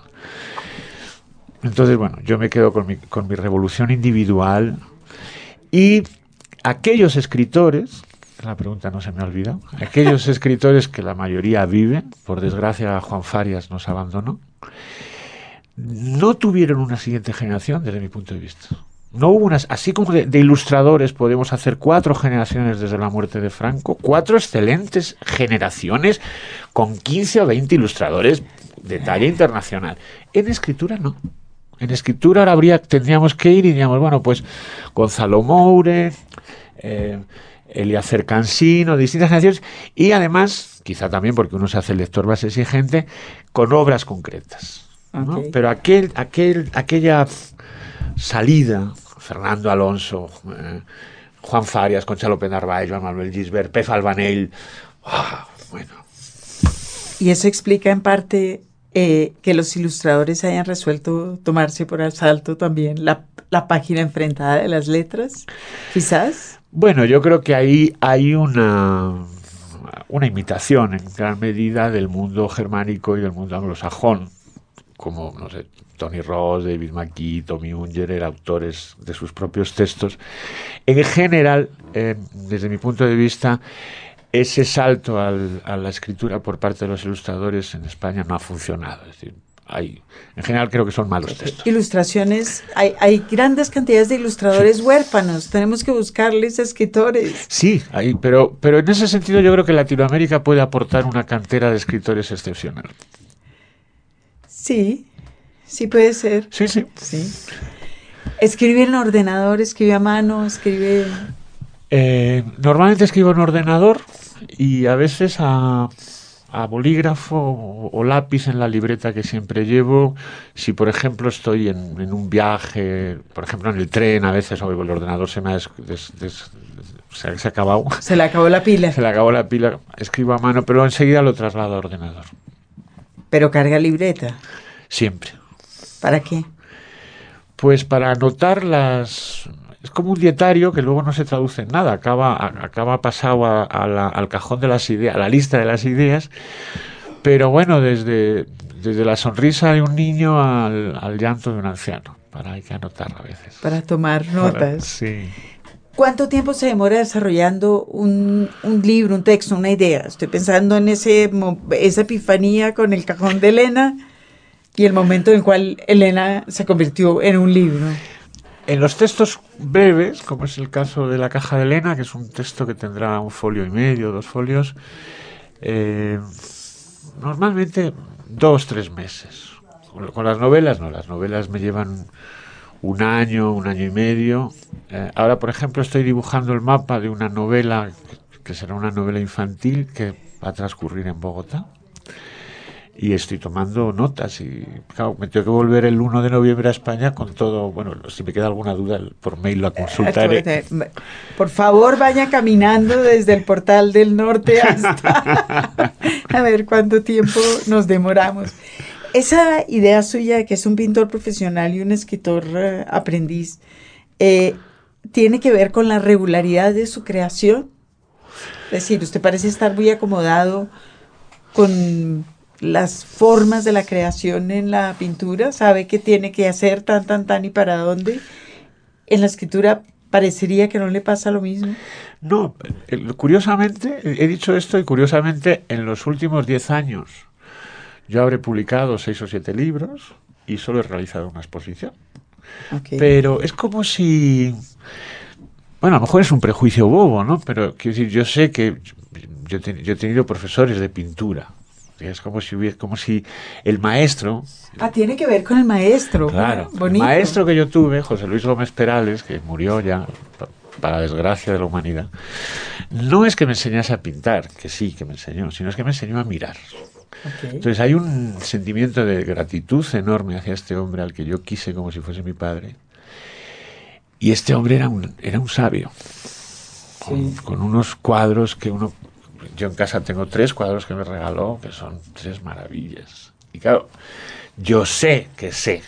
Entonces, bueno, yo me quedo con mi, con mi revolución individual y aquellos escritores la pregunta no se me ha olvidado. Aquellos (laughs) escritores que la mayoría viven, por desgracia Juan Farias nos abandonó, no tuvieron una siguiente generación desde mi punto de vista. No hubo unas, así como de, ilustradores podemos hacer cuatro generaciones desde la muerte de Franco, cuatro excelentes generaciones con 15 o 20 ilustradores de talla internacional. En escritura no. En escritura ahora habría, tendríamos que ir y diríamos, bueno, pues Gonzalo Moure, eh, Eliacer Cansino, distintas generaciones, y además, quizá también porque uno se hace el lector más exigente, con obras concretas. Pero aquel, aquel, aquella salida, Fernando Alonso, eh, Juan Farias, Concha López Narváez, Juan Manuel Gisbert, Pef Albanel, ah, bueno. Y eso explica en parte eh, que los ilustradores hayan resuelto tomarse por asalto también la, la página enfrentada de las letras, quizás. Bueno, yo creo que ahí hay una, una imitación en gran medida del mundo germánico y del mundo anglosajón, como, no sé, Tony Ross, David McKee, Tommy Unger, eran autores de sus propios textos. En general, eh, desde mi punto de vista, ese salto a la escritura por parte de los ilustradores en España no ha funcionado. Es decir, hay, en general creo que son malos textos. Ilustraciones, hay, hay grandes cantidades de ilustradores huérfanos, tenemos que buscarles escritores. Sí, hay, pero, pero en ese sentido yo creo que Latinoamérica puede aportar una cantera de escritores excepcional. Sí, sí puede ser. Sí, sí. sí. ¿Escribe en ordenador, escribe a mano, escribe...? Eh, normalmente escribo en ordenador y a veces a a bolígrafo o, lápiz en la libreta que siempre llevo. Si, por ejemplo, estoy en, un viaje, por ejemplo, en el tren, a veces o el ordenador se me ha se, ha acabado. Se le acabó la pila. (laughs) Se le acabó la pila. Escribo a mano, pero enseguida lo traslado a ordenador. ¿Pero carga libreta? Siempre. ¿Para qué? Pues para anotar las, es como un dietario que luego no se traduce en nada, acaba, acaba pasado al cajón de las ideas, a la lista de las ideas, pero bueno, desde, desde la sonrisa de un niño al, llanto de un anciano, para hay que anotar a veces. Para tomar notas. sí. ¿Cuánto tiempo se demora desarrollando un, libro, un texto, una idea? Estoy pensando en ese, esa epifanía con el cajón de Elena y el momento en el cual Elena se convirtió en un libro. En los textos breves, como es el caso de la caja de Elena, que es un texto que tendrá un folio y medio, dos folios, eh, normalmente dos, tres meses. Con, las novelas, no, las novelas me llevan un año, un año y medio. Eh, ahora, por ejemplo, estoy dibujando el mapa de una novela que será una novela infantil que va a transcurrir en Bogotá y estoy tomando notas y claro, me tengo que volver el 1 de noviembre a España con todo, bueno, si me queda alguna duda por mail la consultaré. Por favor, vaya caminando desde el portal del norte hasta (laughs) (laughs) a ver cuánto tiempo nos demoramos. Esa idea suya de que es un pintor profesional y un escritor eh, aprendiz, eh, ¿tiene que ver con la regularidad de su creación? Es decir, usted parece estar muy acomodado con las formas de la creación en la pintura, sabe qué tiene que hacer tan, tan, tan y para dónde. En la escritura parecería que no le pasa lo mismo. No, curiosamente, he dicho esto y curiosamente en los últimos 10 años yo habré publicado seis o siete libros y solo he realizado una exposición. Pero es como si... Bueno, a lo mejor es un prejuicio bobo, ¿no? Pero quiero decir, yo sé que yo, yo he tenido profesores de pintura es como si hubiera, como si el maestro. Ah, tiene que ver con el maestro. Claro. El maestro que yo tuve, José Luis Gómez Perales, que murió ya, para desgracia de la humanidad, no es que me enseñase a pintar, que sí, que me enseñó, sino es que me enseñó a mirar. Entonces hay un sentimiento de gratitud enorme hacia este hombre al que yo quise como si fuese mi padre. Y este hombre era un, era un sabio, con unos cuadros que uno yo en casa tengo tres cuadros que me regaló, que son tres maravillas. Y claro, yo sé que sé.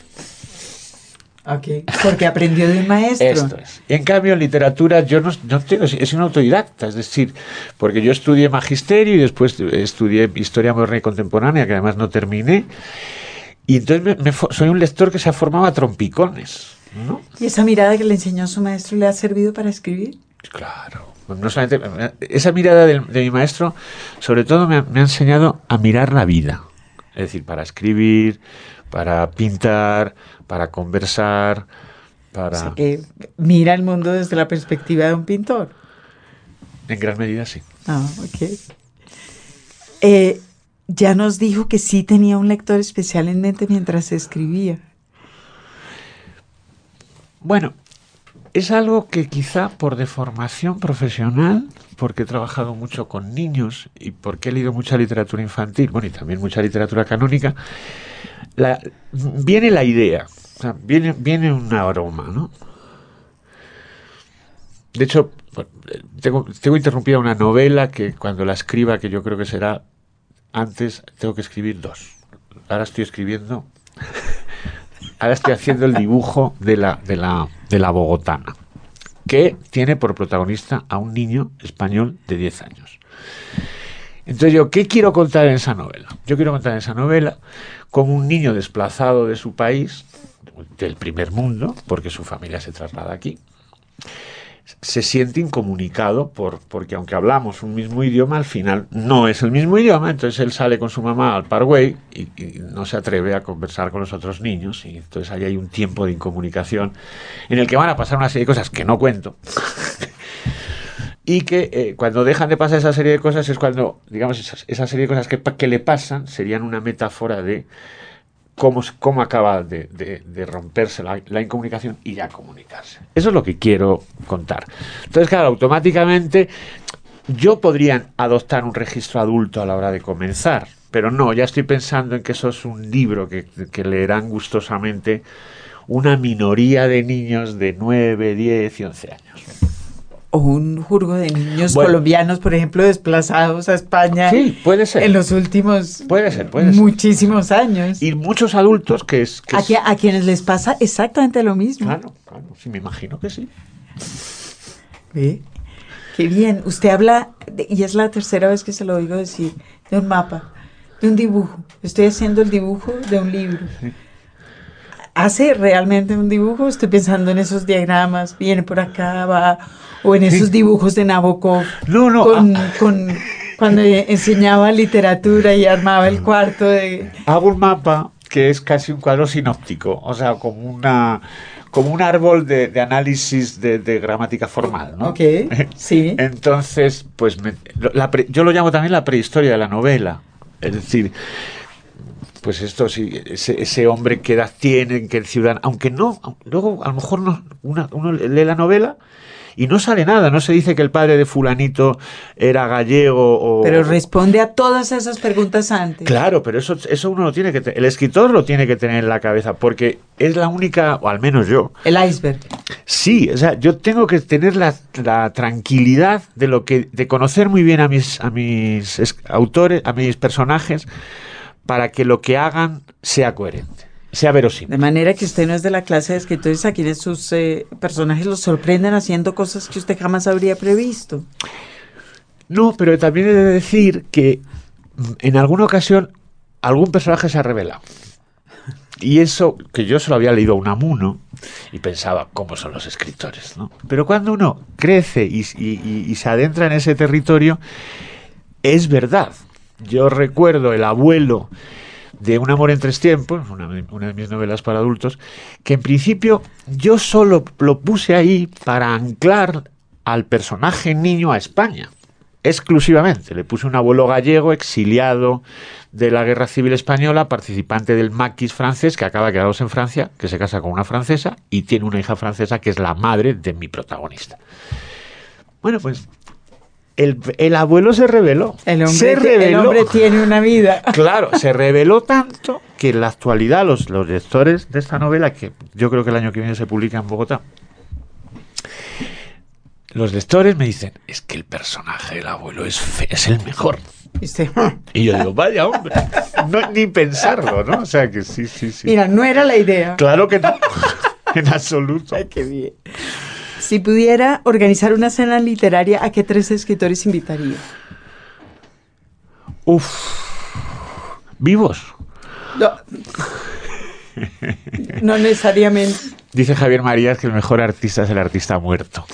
Okay, porque aprendió de un maestro. Esto es. Y en cambio, en literatura yo no, no tengo, es un autodidacta, es decir, porque yo estudié magisterio y después estudié historia moderna y contemporánea, que además no terminé. Y entonces soy un lector que se ha formado a trompicones. ¿no? ¿Y esa mirada que le enseñó a su maestro le ha servido para escribir? Claro no solamente esa mirada de, mi maestro, sobre todo me ha, enseñado a mirar la vida. Es decir, para escribir, para pintar, para conversar, para... que mira el mundo desde la perspectiva de un pintor. En gran medida, sí. Ah, ok. Eh, ya nos dijo que sí tenía un lector especial en mente mientras escribía. Bueno, es algo que quizá por deformación profesional, porque he trabajado mucho con niños y porque he leído mucha literatura infantil, bueno, y también mucha literatura canónica, viene la idea, viene, viene un aroma, ¿no? De hecho, tengo, tengo interrumpida una novela que cuando la escriba, que yo creo que será antes, tengo que escribir dos. Ahora estoy escribiendo (laughs) ahora estoy haciendo el dibujo de la, de la, de la bogotana, que tiene por protagonista a un niño español de 10 años. Entonces yo, ¿qué quiero contar en esa novela? Yo quiero contar en esa novela como un niño desplazado de su país, del primer mundo, porque su familia se traslada aquí, se siente incomunicado por, porque aunque hablamos un mismo idioma, al final no es el mismo idioma, entonces él sale con su mamá al Paraguay y, no se atreve a conversar con los otros niños. Y entonces ahí hay un tiempo de incomunicación en el que van a pasar una serie de cosas que no cuento. (laughs) y que eh, cuando dejan de pasar esa serie de cosas es cuando, digamos, esa, serie de cosas que, que le pasan serían una metáfora de cómo, cómo acaba de, romperse la, incomunicación y ya comunicarse. Eso es lo que quiero contar. Entonces, claro, automáticamente yo podría adoptar un registro adulto a la hora de comenzar, pero no, ya estoy pensando en que eso es un libro que, que leerán gustosamente una minoría de niños de 9, 10 y 11 años o un jurgo de niños colombianos, por ejemplo, desplazados a España. Sí, puede ser. En los últimos puede ser, muchísimos años. Y muchos adultos que es... a, quienes les pasa exactamente lo mismo. Claro, claro, sí, me imagino que sí. Qué bien. Usted habla, y es la tercera vez que se lo oigo decir, de un mapa, de un dibujo. Estoy haciendo el dibujo de un libro. ¿Hace realmente un dibujo? Estoy pensando en esos diagramas, viene por acá, va o en esos dibujos de Nabokov. No, no. Ah. Con, cuando enseñaba literatura y armaba el cuarto de... Hago un mapa que es casi un cuadro sinóptico, o sea, como una como un árbol de, análisis de, gramática formal, ¿no? Ok, (laughs) sí. Entonces, pues yo lo llamo también la prehistoria de la novela. Es decir, pues esto sí, ese, hombre que edad tiene, que ciudad, aunque no, luego a lo mejor no, uno lee la novela y no sale nada, no se dice que el padre de fulanito era gallego o... Pero responde a todas esas preguntas antes. Claro, pero eso, eso uno lo tiene que el escritor lo tiene que tener en la cabeza, porque es la única, o al menos yo... El iceberg. Sí, o sea, yo tengo que tener la, tranquilidad de lo que, de conocer muy bien a mis, a mis autores, a mis personajes, para que lo que hagan sea coherente, sea verosímil. De manera que usted no es de la clase de escritores a quienes sus eh, personajes los sorprenden haciendo cosas que usted jamás habría previsto. No, pero también he de decir que mm, en alguna ocasión algún personaje se ha revelado. Y eso, que yo solo había leído a Unamuno y pensaba, ¿cómo son los escritores? ¿no? Pero cuando uno crece y, y se adentra en ese territorio, es verdad. Yo recuerdo el abuelo de Un amor en tres tiempos, una, de mis novelas para adultos, que en principio yo solo lo puse ahí para anclar al personaje niño a España, exclusivamente. Le puse un abuelo gallego exiliado de la Guerra Civil Española, participante del maquis francés, que acaba quedados en Francia, que se casa con una francesa y tiene una hija francesa que es la madre de mi protagonista. Bueno, pues el, abuelo se reveló. El hombre, se reveló. el hombre tiene una vida. (laughs) Claro, se reveló tanto que en la actualidad los, los lectores de esta novela, que yo creo que el año que viene se publica en Bogotá, los lectores me dicen, es que el personaje del abuelo es, es el mejor. Y yo digo, vaya hombre, no, ni pensarlo, ¿no? O sea que sí, sí, sí. Mira, no era la idea. Claro que no, (laughs) en absoluto. Ay, qué bien. Si pudiera organizar una cena literaria, ¿a qué tres escritores invitaría? Uf. ¿Vivos? No. no necesariamente. Dice Javier Marías que el mejor artista es el artista muerto.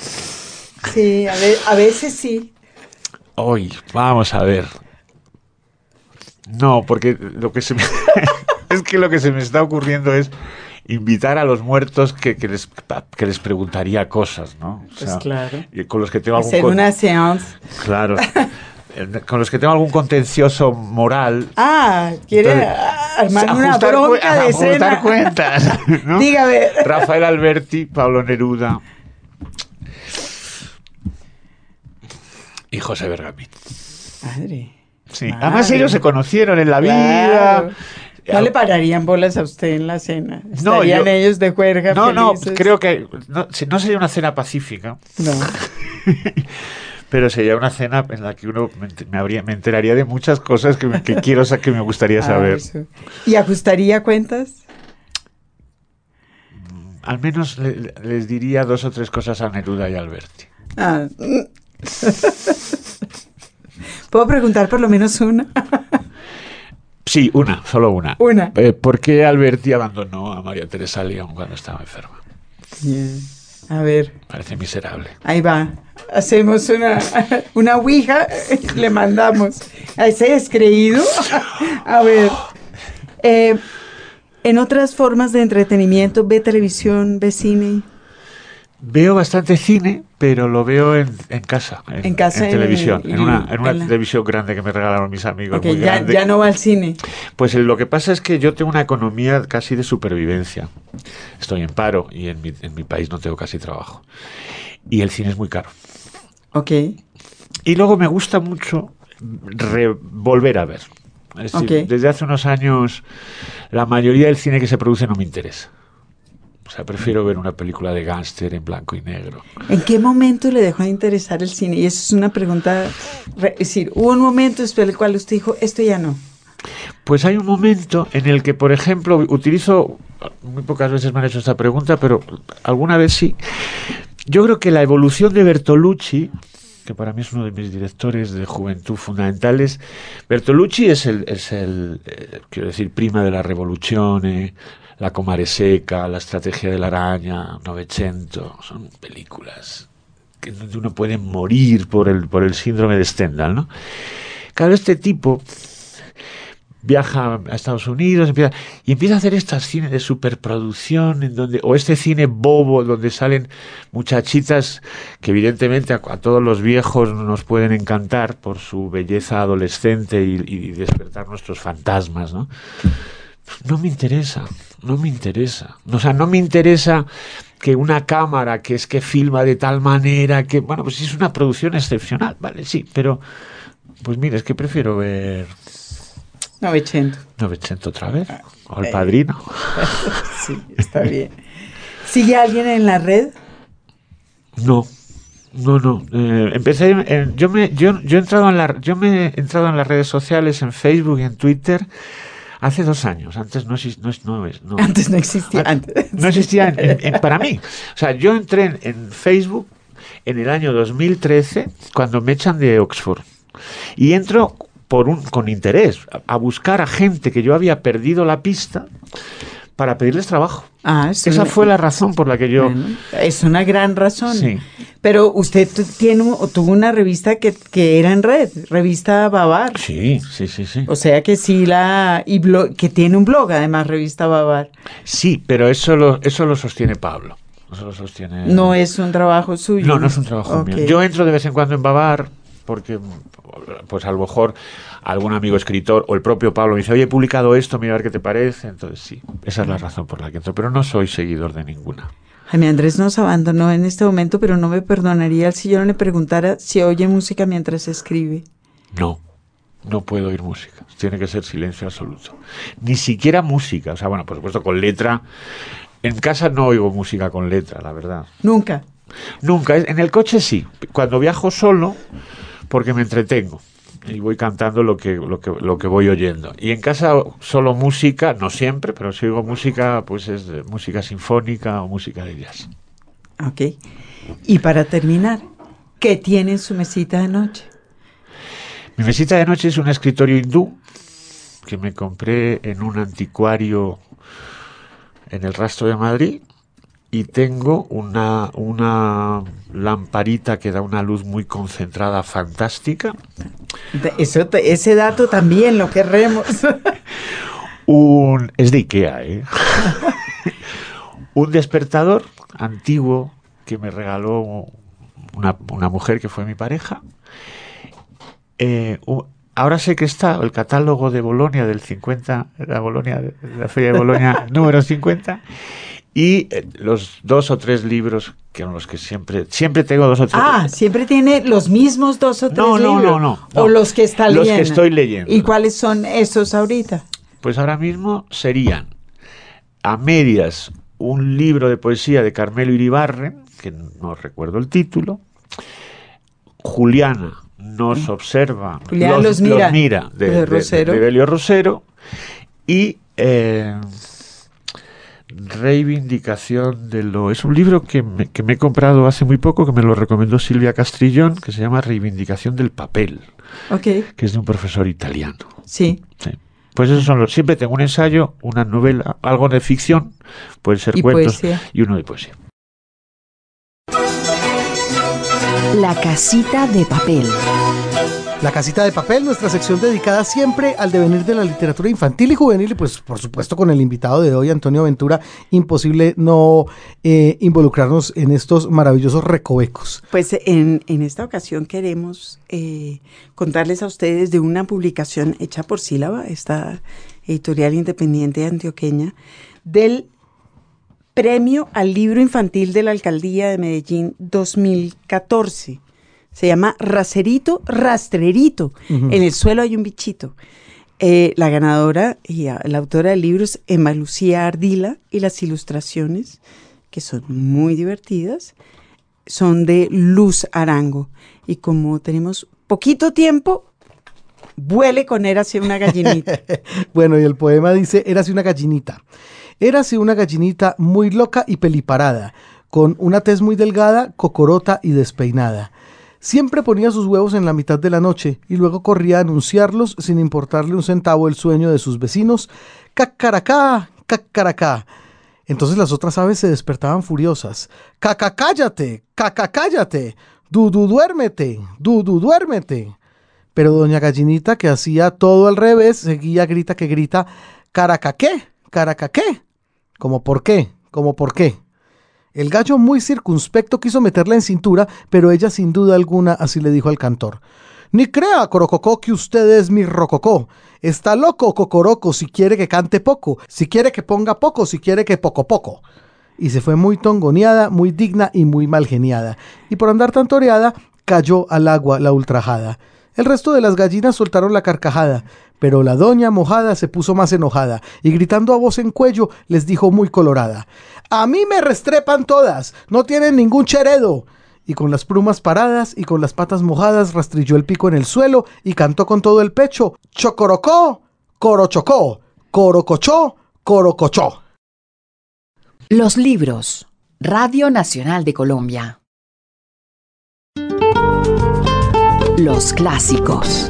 Sí, a, veces sí. Hoy, vamos a ver. No, porque lo que se me... (laughs) es que lo que se me está ocurriendo es invitar a los muertos que, que, les, que les preguntaría cosas, ¿no? pues claro. Y con los que tengo algún... Hacer una seance. Claro. (laughs) con los que tengo algún contencioso moral. Ah, quiere armar una bronca de ajustar cuentas. (laughs) ¿no? Dígame. Rafael Alberti, Pablo Neruda y José Bergamín. Madre. Sí. Además ellos se conocieron en la vida. No le pararían bolas a usted en la cena. Estarían ellos de juerga. No, no, creo que no, no sería una cena pacífica. No. (laughs) pero sería una cena en la que uno me, habría, me enteraría de muchas cosas que, que quiero que me gustaría (laughs) ah, saber. ¿Y ajustaría cuentas? Mm, al menos les diría dos o tres cosas a Neruda y Alberti. Ah. (laughs) ¿Puedo preguntar por lo menos una? Sí, una, solo una. Una. Eh, ¿Por qué Alberti abandonó a María Teresa León cuando estaba enferma? A ver. Parece miserable. Ahí va. Hacemos una, una ouija, le mandamos a ese descreído. a ver. Eh, en otras formas de entretenimiento, ¿ve televisión, ve cine? Veo bastante cine, pero lo veo en, casa, en, casa, en televisión, en, una, televisión grande que me regalaron mis amigos. ya, no va al cine. Pues lo que pasa es que yo tengo una economía casi de supervivencia. Estoy en paro y en mi, en mi país no tengo casi trabajo. Y el cine es muy caro. Ok. Y luego me gusta mucho volver a ver. Es decir, desde hace unos años la mayoría del cine que se produce no me interesa. O sea, prefiero ver una película de gángster en blanco y negro. ¿En qué momento le dejó de interesar el cine? Y eso es una pregunta. Es decir, ¿hubo un momento en el cual usted dijo, esto ya no? Pues hay un momento en el que, por ejemplo, utilizo, muy pocas veces me han hecho esta pregunta, pero alguna vez sí. Yo creo que la evolución de Bertolucci, que para mí es uno de mis directores de juventud fundamentales, Bertolucci es el, es el eh, quiero decir, prima de la revolución, eh, la Comare Seca, La Estrategia de la Araña, Novecento, son películas que donde uno puede morir por el, por el síndrome de Stendhal, ¿no? Claro, este tipo viaja a Estados Unidos y empieza a hacer estas cines de superproducción donde o este cine bobo donde salen muchachitas que evidentemente a, todos los viejos nos pueden encantar por su belleza adolescente y, y despertar nuestros fantasmas ¿no? No me interesa no me interesa. O sea, no me interesa que una cámara que es que filma de tal manera que, bueno, pues es una producción excepcional, vale, sí, pero, pues mira, es que prefiero ver... 900. 900 otra vez, o El eh, Padrino. (laughs) sí, está bien. ¿Sigue alguien en la red? No, no, no. Eh, empecé, yo me, yo, yo he entrado en la, yo me he entrado en las redes sociales, en Facebook y en Twitter Hace dos años, antes no, existía. no, Antes no existía. Antes. No existía para mí. O sea, yo entré en, Facebook en el año 2013 cuando me echan de Oxford. Y entro por un, con interés a buscar a gente que yo había perdido la pista para pedirles trabajo. Ah, Esa fue la razón por la que yo... es una gran razón. Sí. Pero usted tiene, tuvo una revista que, era en red, revista Babar. Sí, sí, sí, sí. O sea que sí la... y que tiene un blog además, revista Babar. Sí, pero eso lo, eso lo sostiene Pablo. Eso lo sostiene... No es un trabajo suyo. No, no es un trabajo mío. Yo entro de vez en cuando en Babar porque pues a lo mejor algún amigo escritor o el propio Pablo me dice, oye, he publicado esto, mira a ver qué te parece. Entonces sí, esa es la razón por la que entro, pero no soy seguidor de ninguna. Jaime Andrés nos abandonó en este momento, pero no me perdonaría si yo no le preguntara si oye música mientras escribe. No, no puedo oír música. Tiene que ser silencio absoluto. Ni siquiera música. O sea, bueno, por supuesto, con letra. En casa no oigo música con letra, la verdad. Nunca. Nunca. En el coche sí. Cuando viajo solo, porque me entretengo y voy cantando lo que, lo que, lo que voy oyendo. Y en casa solo música, no siempre, pero si oigo música, pues es música sinfónica o música de jazz. Ok. Y para terminar, ¿qué tiene en su mesita de noche? Mi mesita de noche es un escritorio hindú que me compré en un anticuario en el rastro de Madrid y tengo una, una lamparita que da una luz muy concentrada, fantástica. Eso, ese dato también lo querremos. (laughs) un, es de Ikea, ¿eh? (laughs) un despertador antiguo que me regaló una, mujer que fue mi pareja. Eh, ahora sé que está el catálogo de Bolonia del 50, la Bolonia, la Feria de Bolonia (laughs) número 50 y eh, los dos o tres libros que son los que siempre siempre tengo dos o tres. Ah siempre tiene los mismos dos o tres no, libros no no no o los que está leyendo los que estoy leyendo. Y cuáles son esos ahorita pues ahora mismo serían a medias un libro de poesía de Carmelo Iribarren que no recuerdo el título. Juliana nos observa Juliana los, mira, de, de, Rosero. de, Belio Rosero. Y eh, Reivindicación de lo... Es un libro que me, que me, he comprado hace muy poco, que me lo recomendó Silvia Castrillón, que se llama Reivindicación del papel, okay. que es de un profesor italiano. Sí. Pues esos son los... Siempre tengo un ensayo, una novela, algo de ficción, puede ser cuentos, y uno de poesía. La casita de papel. La casita de papel, nuestra sección dedicada siempre al devenir de la literatura infantil y juvenil, y pues por supuesto con el invitado de hoy, Antonio Ventura, imposible no eh, involucrarnos en estos maravillosos recovecos. Pues en, esta ocasión queremos eh, contarles a ustedes de una publicación hecha por Sílaba, esta editorial independiente antioqueña, del Premio al Libro Infantil de la Alcaldía de Medellín 2014 se llama Racerito Rastrerito. En el suelo hay un bichito. Eh, la ganadora y la autora del libro es Emma Lucía Ardila y las ilustraciones, que son muy divertidas, son de Luz Arango. Y como tenemos poquito tiempo, vuele con Érase una gallinita. (laughs) bueno, y el poema dice, Érase una gallinita. Érase una gallinita muy loca y peliparada, con una tez muy delgada, cocorota y despeinada. Siempre ponía sus huevos en la mitad de la noche y luego corría a anunciarlos sin importarle un centavo el sueño de sus vecinos. ¡Cacaracá! ¡Cacaracá! Entonces las otras aves se despertaban furiosas. ¡Caca, cállate! ¡Caca, cállate! ¡Dudu, duérmete! ¡Dudu, duérmete! Pero doña Gallinita, que hacía todo al revés, seguía grita que grita, ¿caraca qué? ¿Caraca qué? ¿Cómo por qué? ¿Cómo por qué? El gallo muy circunspecto quiso meterla en cintura, pero ella sin duda alguna así le dijo al cantor. Ni crea, Corococó, que usted es mi rococó. Está loco, Cocoroco, si quiere que cante poco, si quiere que ponga poco, si quiere que poco poco. Y se fue muy tongoneada, muy digna y muy mal geniada. Y por andar tan toreada, cayó al agua la ultrajada. El resto de las gallinas soltaron la carcajada, pero la doña mojada se puso más enojada y gritando a voz en cuello les dijo muy colorada, A mí me restrepan todas, no tienen ningún cheredo. Y con las plumas paradas y con las patas mojadas rastrilló el pico en el suelo y cantó con todo el pecho, Chocorocó, corochocó, Corocochó, Corocochó. Los libros. Radio Nacional de Colombia. Los clásicos.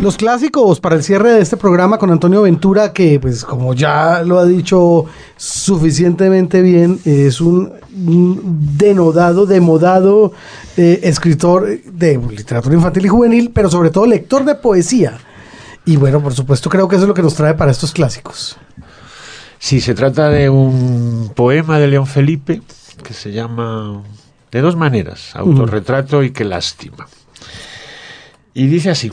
Los clásicos para el cierre de este programa con Antonio Ventura, que pues como ya lo ha dicho suficientemente bien, es un, denodado, demodado eh, escritor de literatura infantil y juvenil, pero sobre todo lector de poesía. Y bueno, por supuesto creo que eso es lo que nos trae para estos clásicos. Sí, se trata de un poema de León Felipe que se llama de dos maneras, autorretrato y qué lástima. Y dice así.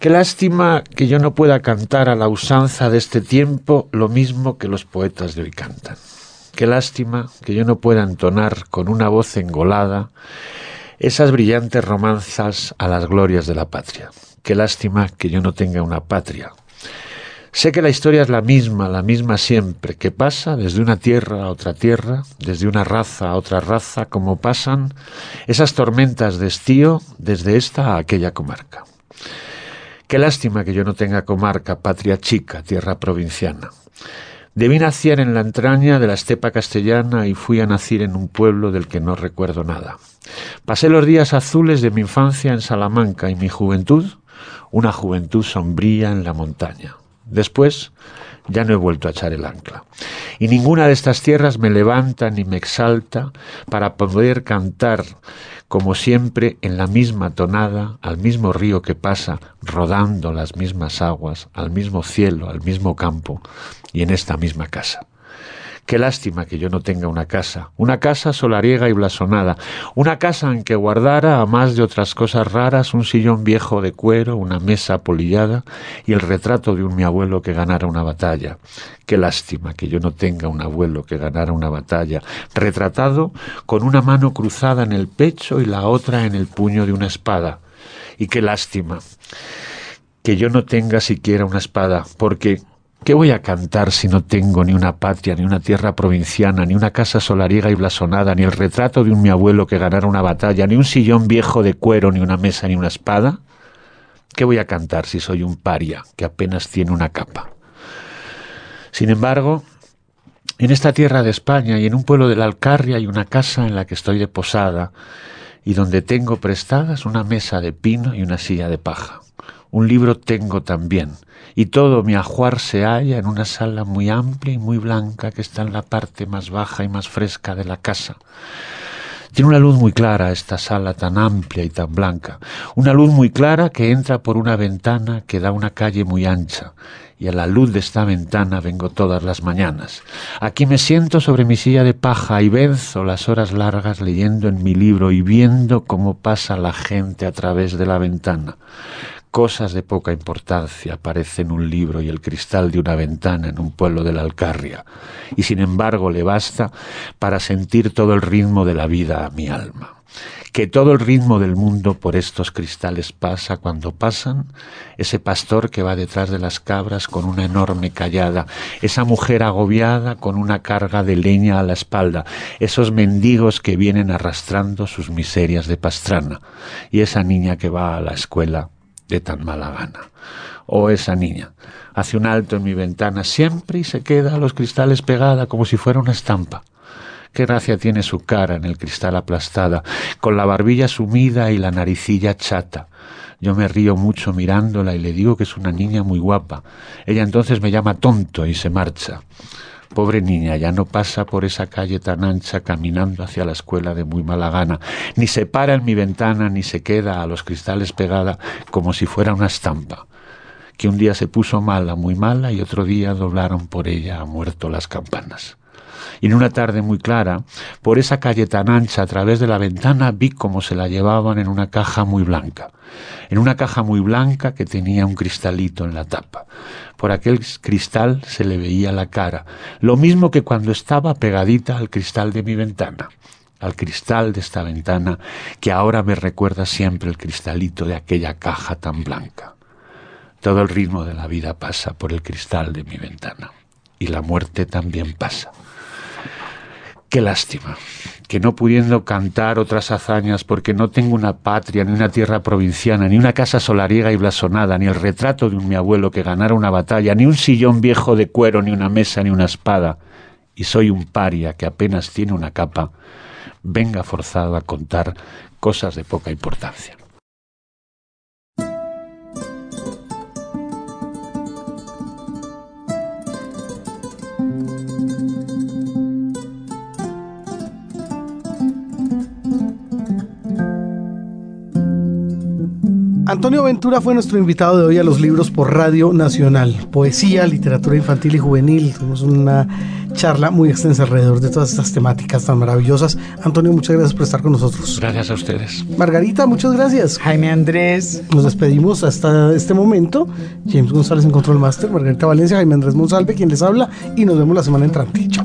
Qué lástima que yo no pueda cantar a la usanza de este tiempo lo mismo que los poetas de hoy cantan. Qué lástima que yo no pueda entonar con una voz engolada esas brillantes romanzas a las glorias de la patria. Qué lástima que yo no tenga una patria. Sé que la historia es la misma, la misma siempre, que pasa desde una tierra a otra tierra, desde una raza a otra raza, como pasan esas tormentas de estío desde esta a aquella comarca. Qué lástima que yo no tenga comarca, patria chica, tierra provinciana. Debí nacer en la entraña de la estepa castellana y fui a nacer en un pueblo del que no recuerdo nada. Pasé los días azules de mi infancia en Salamanca y mi juventud, una juventud sombría en la montaña. Después ya no he vuelto a echar el ancla. Y ninguna de estas tierras me levanta ni me exalta para poder cantar como siempre en la misma tonada, al mismo río que pasa, rodando las mismas aguas, al mismo cielo, al mismo campo y en esta misma casa. Qué lástima que yo no tenga una casa, una casa solariega y blasonada, una casa en que guardara, a más de otras cosas raras, un sillón viejo de cuero, una mesa polillada y el retrato de un mi abuelo que ganara una batalla. Qué lástima que yo no tenga un abuelo que ganara una batalla, retratado con una mano cruzada en el pecho y la otra en el puño de una espada. Y qué lástima que yo no tenga siquiera una espada, porque ¿Qué voy a cantar si no tengo ni una patria, ni una tierra provinciana, ni una casa solariega y blasonada, ni el retrato de un mi abuelo que ganara una batalla, ni un sillón viejo de cuero, ni una mesa, ni una espada? ¿Qué voy a cantar si soy un paria que apenas tiene una capa? Sin embargo, en esta tierra de España y en un pueblo de la Alcarria hay una casa en la que estoy de posada y donde tengo prestadas una mesa de pino y una silla de paja. Un libro tengo también, y todo mi ajuar se halla en una sala muy amplia y muy blanca que está en la parte más baja y más fresca de la casa. Tiene una luz muy clara esta sala tan amplia y tan blanca, una luz muy clara que entra por una ventana que da una calle muy ancha, y a la luz de esta ventana vengo todas las mañanas. Aquí me siento sobre mi silla de paja y venzo las horas largas leyendo en mi libro y viendo cómo pasa la gente a través de la ventana. Cosas de poca importancia parecen un libro y el cristal de una ventana en un pueblo de la Alcarria, y sin embargo le basta para sentir todo el ritmo de la vida a mi alma. Que todo el ritmo del mundo por estos cristales pasa cuando pasan ese pastor que va detrás de las cabras con una enorme callada, esa mujer agobiada con una carga de leña a la espalda, esos mendigos que vienen arrastrando sus miserias de pastrana, y esa niña que va a la escuela de tan mala gana. O esa niña hace un alto en mi ventana siempre y se queda a los cristales pegada como si fuera una estampa. Qué gracia tiene su cara en el cristal aplastada, con la barbilla sumida y la naricilla chata. Yo me río mucho mirándola y le digo que es una niña muy guapa. Ella entonces me llama tonto y se marcha. Pobre niña, ya no pasa por esa calle tan ancha caminando hacia la escuela de muy mala gana, ni se para en mi ventana, ni se queda a los cristales pegada como si fuera una estampa, que un día se puso mala, muy mala, y otro día doblaron por ella a muerto las campanas. Y en una tarde muy clara, por esa calle tan ancha, a través de la ventana, vi cómo se la llevaban en una caja muy blanca, en una caja muy blanca que tenía un cristalito en la tapa. Por aquel cristal se le veía la cara, lo mismo que cuando estaba pegadita al cristal de mi ventana al cristal de esta ventana que ahora me recuerda siempre el cristalito de aquella caja tan blanca. Todo el ritmo de la vida pasa por el cristal de mi ventana y la muerte también pasa. Qué lástima, que no pudiendo cantar otras hazañas porque no tengo una patria, ni una tierra provinciana, ni una casa solariega y blasonada, ni el retrato de un mi abuelo que ganara una batalla, ni un sillón viejo de cuero, ni una mesa, ni una espada, y soy un paria que apenas tiene una capa, venga forzado a contar cosas de poca importancia. Antonio Ventura fue nuestro invitado de hoy a los libros por Radio Nacional. Poesía, literatura infantil y juvenil. Tuvimos una charla muy extensa alrededor de todas estas temáticas tan maravillosas. Antonio, muchas gracias por estar con nosotros. Gracias a ustedes. Margarita, muchas gracias. Jaime Andrés. Nos despedimos hasta este momento. James González en Control Master, Margarita Valencia, Jaime Andrés Monsalve, quien les habla, y nos vemos la semana entrante. Chao.